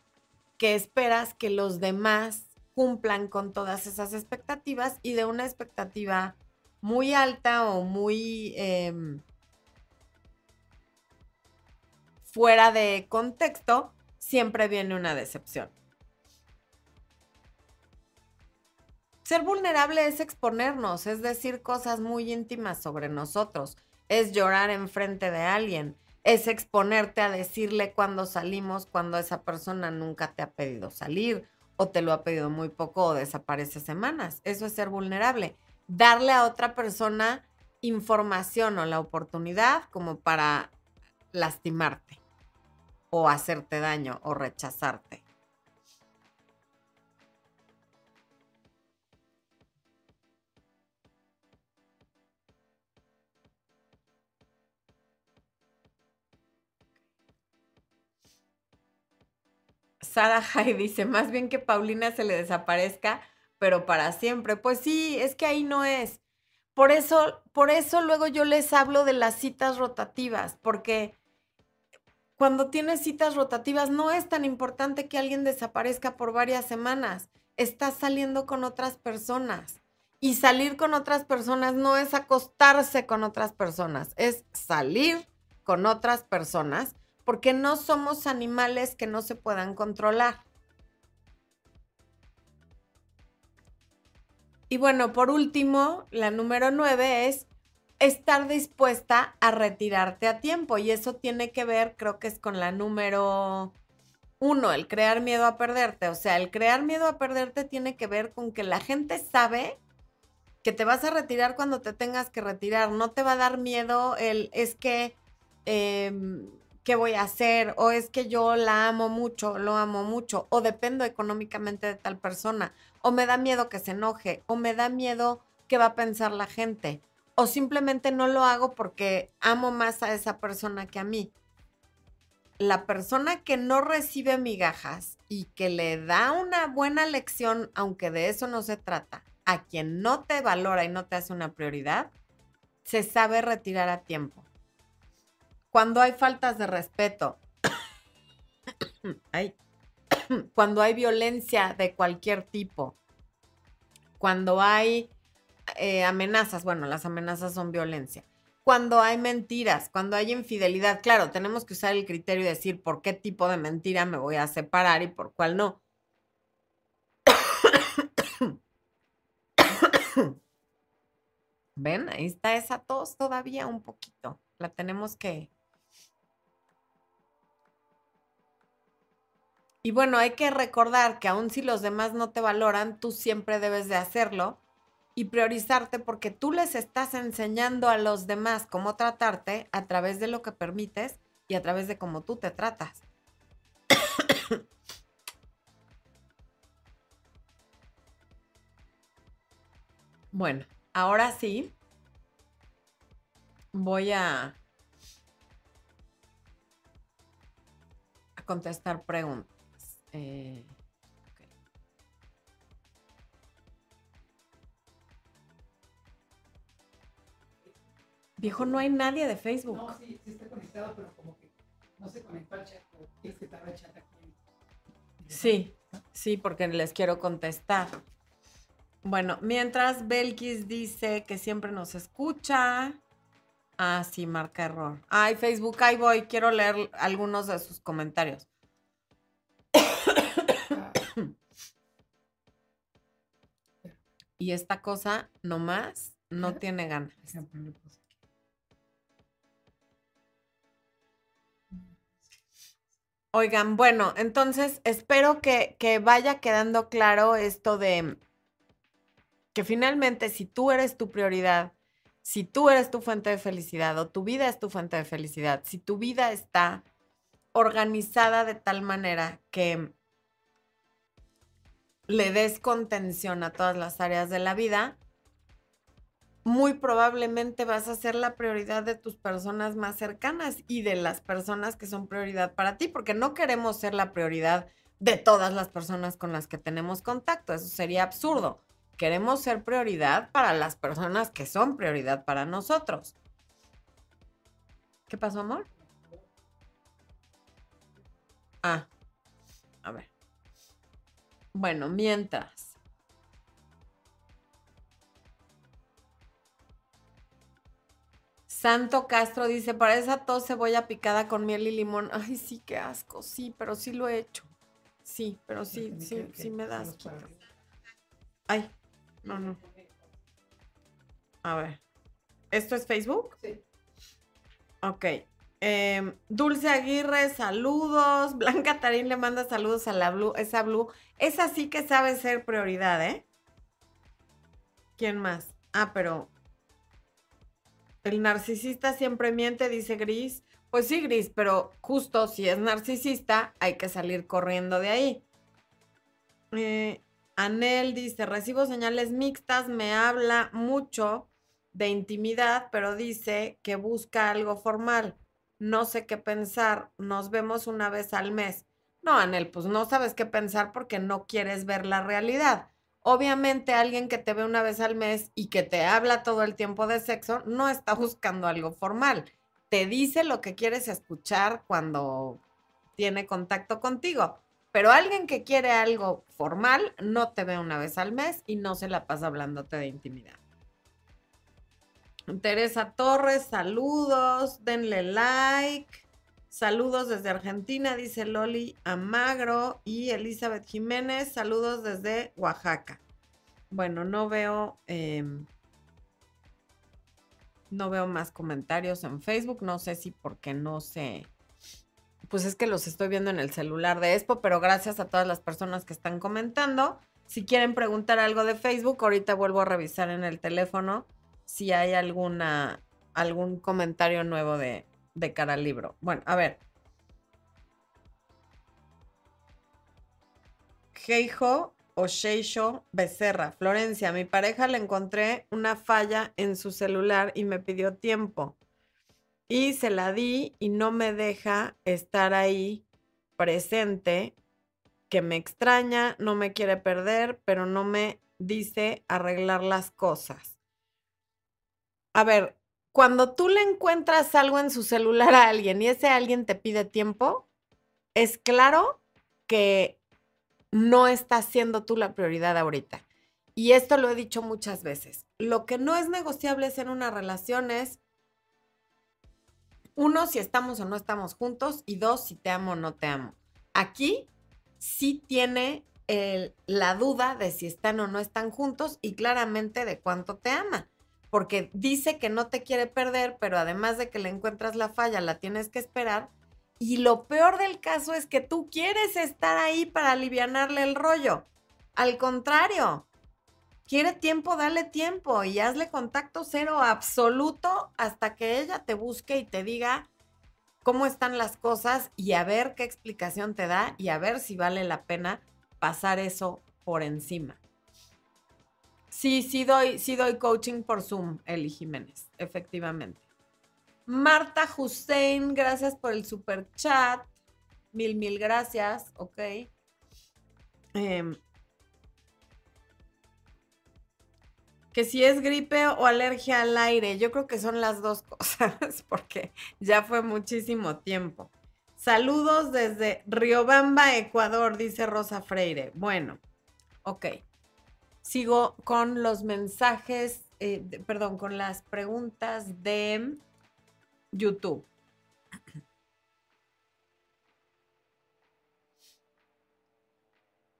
que esperas que los demás cumplan con todas esas expectativas y de una expectativa muy alta o muy em, fuera de contexto, siempre viene una decepción. Ser vulnerable es exponernos, es decir cosas muy íntimas sobre nosotros, es llorar enfrente de alguien, es exponerte a decirle cuando salimos, cuando esa persona nunca te ha pedido salir o te lo ha pedido muy poco o desaparece semanas. Eso es ser vulnerable. Darle a otra persona información o la oportunidad como para lastimarte o hacerte daño o rechazarte. Sara Hay dice, más bien que Paulina se le desaparezca, pero para siempre. Pues sí, es que ahí no es. Por eso, por eso luego yo les hablo de las citas rotativas, porque cuando tienes citas rotativas, no es tan importante que alguien desaparezca por varias semanas. Estás saliendo con otras personas. Y salir con otras personas no es acostarse con otras personas, es salir con otras personas porque no somos animales que no se puedan controlar. Y bueno, por último, la número nueve es estar dispuesta a retirarte a tiempo. Y eso tiene que ver, creo que es con la número uno, el crear miedo a perderte. O sea, el crear miedo a perderte tiene que ver con que la gente sabe que te vas a retirar cuando te tengas que retirar. No te va a dar miedo el, es que em, ¿qué voy a hacer? O es que yo la amo mucho, lo amo mucho, o dependo económicamente de tal persona, o me da miedo que se enoje, o me da miedo que va a pensar la gente, o simplemente no lo hago porque amo más a esa persona que a mí. La persona que no recibe migajas y que le da una buena lección, aunque de eso no se trata, a quien no te valora y no te hace una prioridad, se sabe retirar a tiempo. Cuando hay faltas de respeto, cuando hay violencia de cualquier tipo, cuando hay eh, amenazas, bueno, las amenazas son violencia, cuando hay mentiras, cuando hay infidelidad, claro, tenemos que usar el criterio y decir por qué tipo de mentira me voy a separar y por cuál no. ¿Ven? Ahí está esa tos todavía un poquito. La tenemos que... Y bueno, hay que recordar que aun si los demás no te valoran, tú siempre debes de hacerlo y priorizarte porque tú les estás enseñando a los demás cómo tratarte a través de lo que permites y a través de cómo tú te tratas. bueno, ahora sí, voy a, a contestar preguntas. Eh, Viejo, no hay nadie de Facebook. No, sí, sí está conectado, pero como que no se conectó al chat. Tienes que estar el chat aquí. Sí, sí, porque les quiero contestar. Bueno, mientras Belkis dice que siempre nos escucha. Ah, sí, marca error. Ay, Facebook, ahí voy. Quiero leer algunos de sus comentarios. Y esta cosa nomás no tiene ganas. Oigan, bueno, entonces espero que, que vaya quedando claro esto de que finalmente si tú eres tu prioridad, si tú eres tu fuente de felicidad o tu vida es tu fuente de felicidad, si tu vida está organizada de tal manera que le des contención a todas las áreas de la vida, muy probablemente vas a ser la prioridad de tus personas más cercanas y de las personas que son prioridad para ti, porque no queremos ser la prioridad de todas las personas con las que tenemos contacto, eso sería absurdo queremos ser prioridad para las personas que son prioridad para nosotros. ¿Qué pasó, amor? Ah. Bueno, mientras. Santo Castro dice, para esa tos cebolla picada con miel y limón. Ay, sí, qué asco. Sí, pero sí lo he hecho. Sí, pero sí, sí, sí me das. Ay, no, no. A ver. ¿Esto es Facebook? Sí. Ok. Em, Dulce Aguirre, saludos. Blanca Tarín le manda saludos a la Blue. Esa Blue. Esa sí que sabe ser prioridad, ¿eh? ¿Quién más? Ah, pero. El narcisista siempre miente, dice Gris. Pues sí, Gris, pero justo si es narcisista, hay que salir corriendo de ahí. Eh, Anel dice, recibo señales mixtas, me habla mucho de intimidad, pero dice que busca algo formal. No sé qué pensar, nos vemos una vez al mes. No, Anel, pues no sabes qué pensar porque no quieres ver la realidad. Obviamente alguien que te ve una vez al mes y que te habla todo el tiempo de sexo no está buscando algo formal. Te dice lo que quieres escuchar cuando tiene contacto contigo. Pero alguien que quiere algo formal no te ve una vez al mes y no se la pasa hablándote de intimidad. Teresa Torres, saludos, denle like. Saludos desde Argentina, dice Loli Amagro y Elizabeth Jiménez, saludos desde Oaxaca. Bueno, no veo, em, no veo más comentarios en Facebook, no sé si porque no se pues es que los estoy viendo en el celular de Expo, pero gracias a todas las personas que están comentando. Si quieren preguntar algo de Facebook, ahorita vuelvo a revisar en el teléfono si hay alguna, algún comentario nuevo de, de cara al libro. Bueno, a ver. Heijo o Sheisho Becerra, Florencia, mi pareja le encontré una falla en su celular y me pidió tiempo. Y se la di y no me deja estar ahí presente, que me extraña, no me quiere perder, pero no me dice arreglar las cosas. A ver, cuando tú le encuentras algo en su celular a alguien y ese alguien te pide tiempo, es claro que no estás siendo tú la prioridad ahorita. Y esto lo he dicho muchas veces. Lo que no es negociable en una relación es, uno, si estamos o no estamos juntos, y dos, si te amo o no te amo. Aquí sí tiene la duda de si están o no están juntos y claramente de cuánto te ama. Porque dice que no te quiere perder, pero además de que le encuentras la falla, la tienes que esperar y lo peor del caso es que tú quieres estar ahí para aliviarle el rollo. Al contrario, quiere tiempo, dale tiempo y hazle contacto cero absoluto hasta que ella te busque y te diga cómo están las cosas y a ver qué explicación te da y a ver si vale la pena pasar eso por encima. Sí, sí doy, sí doy coaching por Zoom, Eli Jiménez, efectivamente. Marta Hussein, gracias por el super chat. Mil, mil gracias. Ok. Em, que si es gripe o alergia al aire, yo creo que son las dos cosas, porque ya fue muchísimo tiempo. Saludos desde Riobamba, Ecuador, dice Rosa Freire. Bueno, ok. Sigo con los mensajes, eh, perdón, con las preguntas de YouTube.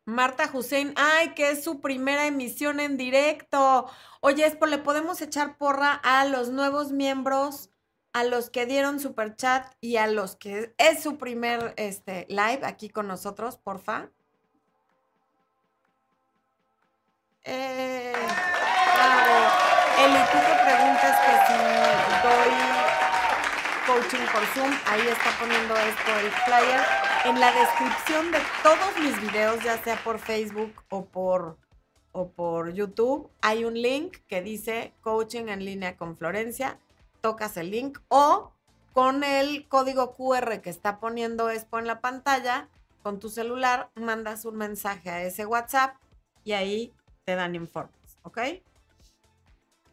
Marta Hussein, ay, que es su primera emisión en directo. Oye, Espo, ¿le podemos echar porra a los nuevos miembros, a los que dieron super chat y a los que es su primer este, live aquí con nosotros, porfa? Eh, Eli, tú preguntas que si doy coaching por Zoom. Ahí está poniendo esto el flyer. En la descripción de todos mis videos, ya sea por Facebook o por, o por YouTube, hay un link que dice coaching en línea con Florencia. Tocas el link o con el código QR que está poniendo Expo en la pantalla, con tu celular, mandas un mensaje a ese WhatsApp y ahí te dan informes, ¿ok?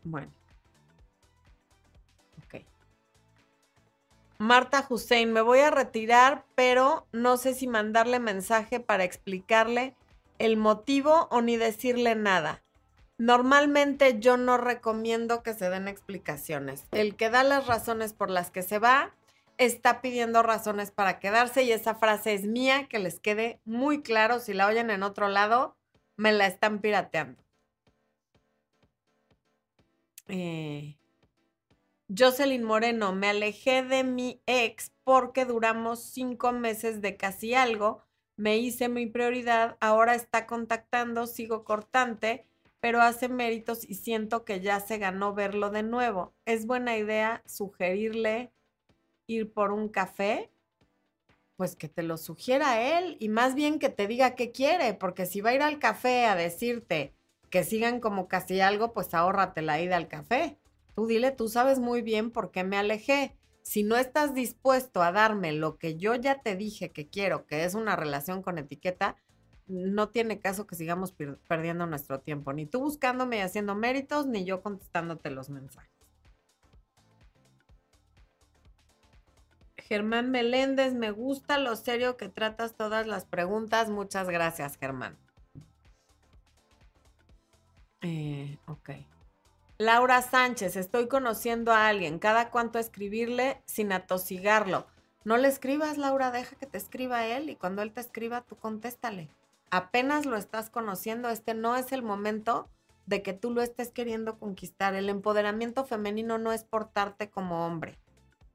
Bueno. Marta Hussein, me voy a retirar, pero no sé si mandarle mensaje para explicarle el motivo o ni decirle nada. Normalmente yo no recomiendo que se den explicaciones. El que da las razones por las que se va está pidiendo razones para quedarse y esa frase es mía, que les quede muy claro. Si la oyen en otro lado, me la están pirateando. Eh, Jocelyn Moreno, me alejé de mi ex porque duramos cinco meses de casi algo, me hice mi prioridad, ahora está contactando, sigo cortante, pero hace méritos y siento que ya se ganó verlo de nuevo. ¿Es buena idea sugerirle ir por un café? Pues que te lo sugiera él y más bien que te diga qué quiere, porque si va a ir al café a decirte que sigan como casi algo, pues ahórrate la ida al café. Tú dile, tú sabes muy bien por qué me alejé. Si no estás dispuesto a darme lo que yo ya te dije que quiero, que es una relación con etiqueta, no tiene caso que sigamos perdiendo nuestro tiempo, ni tú buscándome y haciendo méritos, ni yo contestándote los mensajes. Germán Meléndez, me gusta lo serio que tratas todas las preguntas. Muchas gracias, Germán. Eh, ok. Laura Sánchez, estoy conociendo a alguien. Cada cuanto escribirle sin atosigarlo. No le escribas, Laura, deja que te escriba él y cuando él te escriba, tú contéstale. Apenas lo estás conociendo, este no es el momento de que tú lo estés queriendo conquistar. El empoderamiento femenino no es portarte como hombre.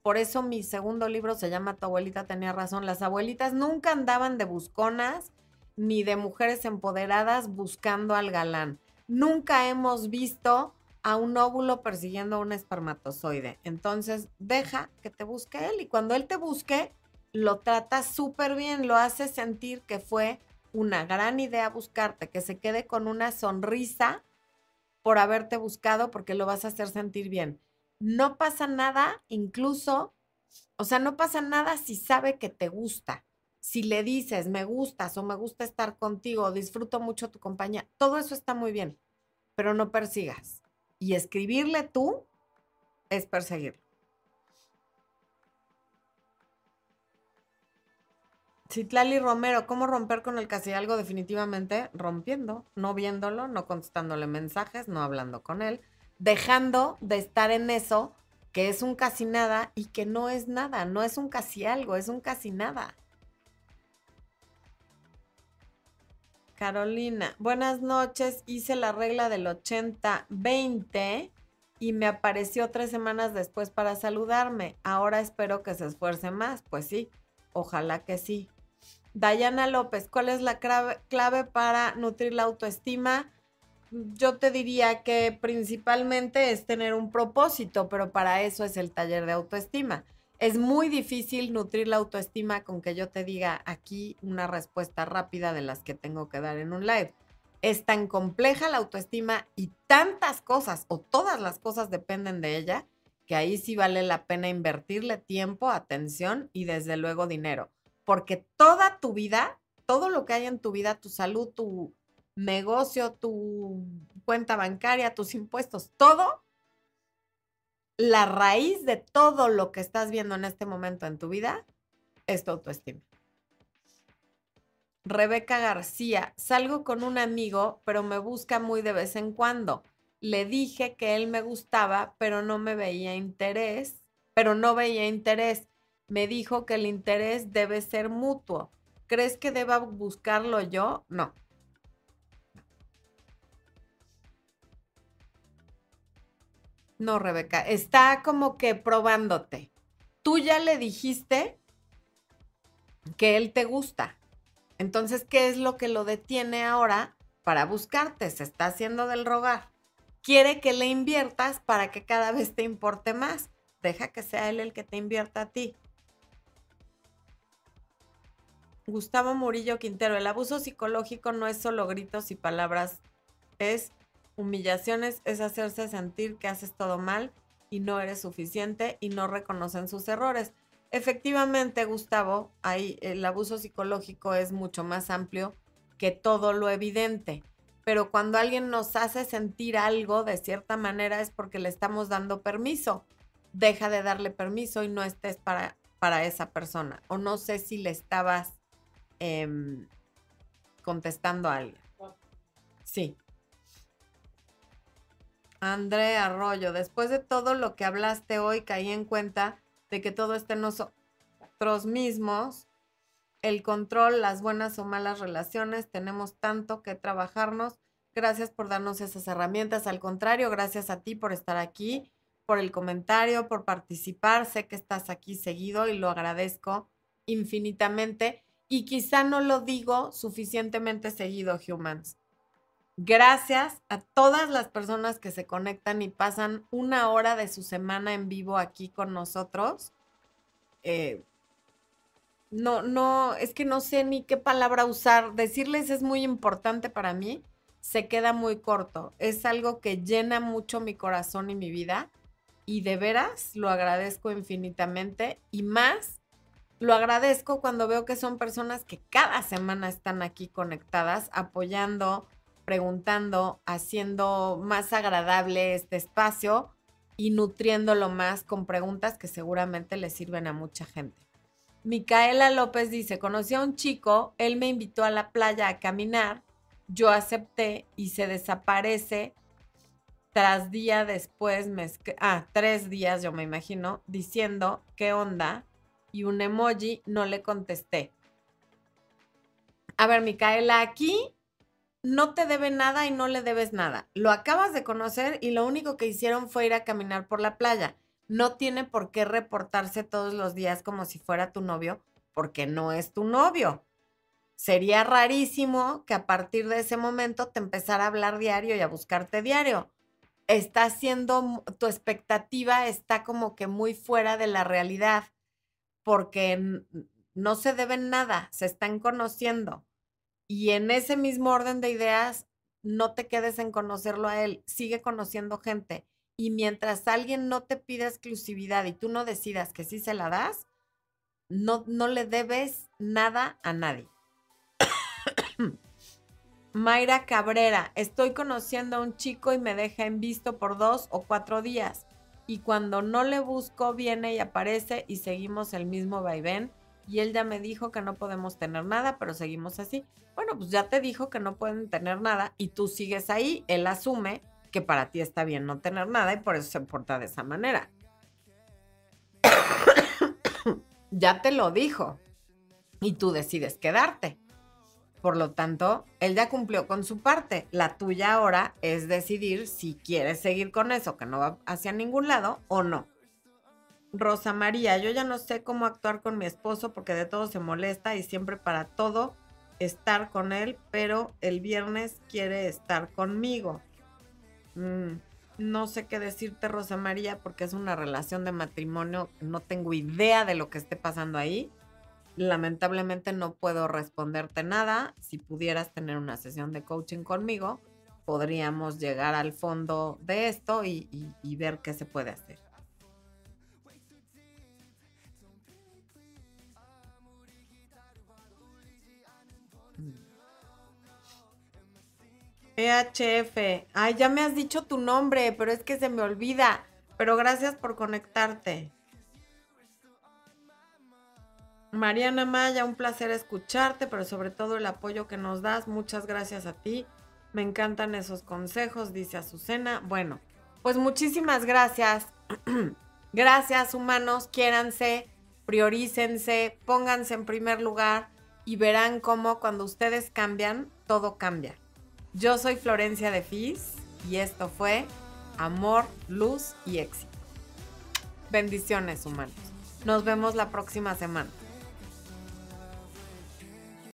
Por eso mi segundo libro se llama Tu abuelita tenía razón. Las abuelitas nunca andaban de busconas ni de mujeres empoderadas buscando al galán. Nunca hemos visto a un óvulo persiguiendo a un espermatozoide. Entonces, deja que te busque él y cuando él te busque, lo trata súper bien, lo hace sentir que fue una gran idea buscarte, que se quede con una sonrisa por haberte buscado porque lo vas a hacer sentir bien. No pasa nada, incluso, o sea, no pasa nada si sabe que te gusta. Si le dices, me gustas o me gusta estar contigo, disfruto mucho tu compañía, todo eso está muy bien, pero no persigas. Y escribirle tú es perseguirlo. Citlali Romero, ¿cómo romper con el casi algo? Definitivamente rompiendo, no viéndolo, no contestándole mensajes, no hablando con él, dejando de estar en eso que es un casi nada y que no es nada, no es un casi algo, es un casi nada. Carolina, buenas noches, hice la regla del 80-20 y me apareció tres semanas después para saludarme. Ahora espero que se esfuerce más. Pues sí, ojalá que sí. Dayana López, ¿cuál es la clave, para nutrir la autoestima? Yo te diría que principalmente es tener un propósito, pero para eso es el taller de autoestima. Es muy difícil nutrir la autoestima con que yo te diga aquí una respuesta rápida de las que tengo que dar en un live. Es tan compleja la autoestima y tantas cosas o todas las cosas dependen de ella que ahí sí vale la pena invertirle tiempo, atención y desde luego dinero porque toda tu vida, todo lo que hay en tu vida, tu salud, tu negocio, tu cuenta bancaria, tus impuestos, todo, la raíz de todo lo que estás viendo en este momento en tu vida es tu autoestima. Rebeca García, salgo con un amigo, pero me busca muy de vez en cuando. Le dije que él me gustaba, pero no me veía interés, pero no veía interés me dijo que el interés debe ser mutuo. ¿Crees que deba buscarlo yo? No. No, Rebeca, está como que probándote. Tú ya le dijiste que él te gusta. Entonces, ¿qué es lo que lo detiene ahora para buscarte? Se está haciendo del rogar. Quiere que le inviertas para que cada vez te importe más. Deja que sea él el que te invierta a ti. Gustavo Murillo Quintero, el abuso psicológico no es solo gritos y palabras, es humillaciones, es hacerse sentir que haces todo mal y no eres suficiente y no reconocen sus errores. Efectivamente, Gustavo, ahí el abuso psicológico es mucho más amplio que todo lo evidente. Pero cuando alguien nos hace sentir algo de cierta manera es porque le estamos dando permiso. Deja de darle permiso y no estés para, para esa persona. O no sé si le estabas Em, contestando a alguien. Sí. André Arroyo, después de todo lo que hablaste hoy, caí en cuenta de que todo está nosotros mismos. El control, las buenas o malas relaciones, tenemos tanto que trabajarnos. Gracias por darnos esas herramientas. Al contrario, gracias a ti por estar aquí, por el comentario, por participar. Sé que estás aquí seguido y lo agradezco infinitamente y quizá no lo digo suficientemente seguido, humans. Gracias a todas las personas que se conectan y pasan una hora de su semana en vivo aquí con nosotros. Eh, no, no, es que no sé ni qué palabra usar. Decirles es muy importante para mí. Se queda muy corto. Es algo que llena mucho mi corazón y mi vida. Y de veras lo agradezco infinitamente. Y más lo agradezco cuando veo que son personas que cada semana están aquí conectadas, apoyando, preguntando, haciendo más agradable este espacio y nutriéndolo más con preguntas que seguramente le sirven a mucha gente. Micaela López dice, conocí a un chico, él me invitó a la playa a caminar, yo acepté y se desaparece tras día después, me ah, tres días yo me imagino, diciendo, ¿qué onda? y un emoji, no le contesté. A ver, Micaela, aquí no te debe nada y no le debes nada. Lo acabas de conocer y lo único que hicieron fue ir a caminar por la playa. No tiene por qué reportarse todos los días como si fuera tu novio, porque no es tu novio. Sería rarísimo que a partir de ese momento te empezara a hablar diario y a buscarte diario. Está haciendo, tu expectativa está como que muy fuera de la realidad porque no se deben nada, se están conociendo. Y en ese mismo orden de ideas, no te quedes en conocerlo a él, sigue conociendo gente. Y mientras alguien no te pida exclusividad y tú no decidas que sí se la das, no, no le debes nada a nadie. Mayra Cabrera, estoy conociendo a un chico y me deja en visto por dos o cuatro días. Y cuando no le busco, viene y aparece y seguimos el mismo vaivén. Y él ya me dijo que no podemos tener nada, pero seguimos así. Bueno, pues ya te dijo que no pueden tener nada y tú sigues ahí. Él asume que para ti está bien no tener nada y por eso se porta de esa manera. ya te lo dijo y tú decides quedarte. Por lo tanto, él ya cumplió con su parte. La tuya ahora es decidir si quieres seguir con eso, que no va hacia ningún lado, o no. Rosa María, yo ya no sé cómo actuar con mi esposo porque de todo se molesta y siempre para todo estar con él, pero el viernes quiere estar conmigo. Mm, no sé qué decirte, Rosa María, porque es una relación de matrimonio. No tengo idea de lo que esté pasando ahí Lamentablemente no puedo responderte nada. Si pudieras tener una sesión de coaching conmigo, podríamos llegar al fondo de esto y, ver qué se puede hacer. EHF. Ay, ya me has dicho tu nombre, pero es que se me olvida. Pero gracias por conectarte. Mariana Maya, un placer escucharte, pero sobre todo el apoyo que nos das. Muchas gracias a ti. Me encantan esos consejos, dice Azucena. Bueno, pues muchísimas gracias. gracias, humanos. Quiéranse, priorícense, pónganse en primer lugar y verán cómo cuando ustedes cambian, todo cambia. Yo soy Florencia de Fis y esto fue Amor, Luz y Éxito. Bendiciones, humanos. Nos vemos la próxima semana.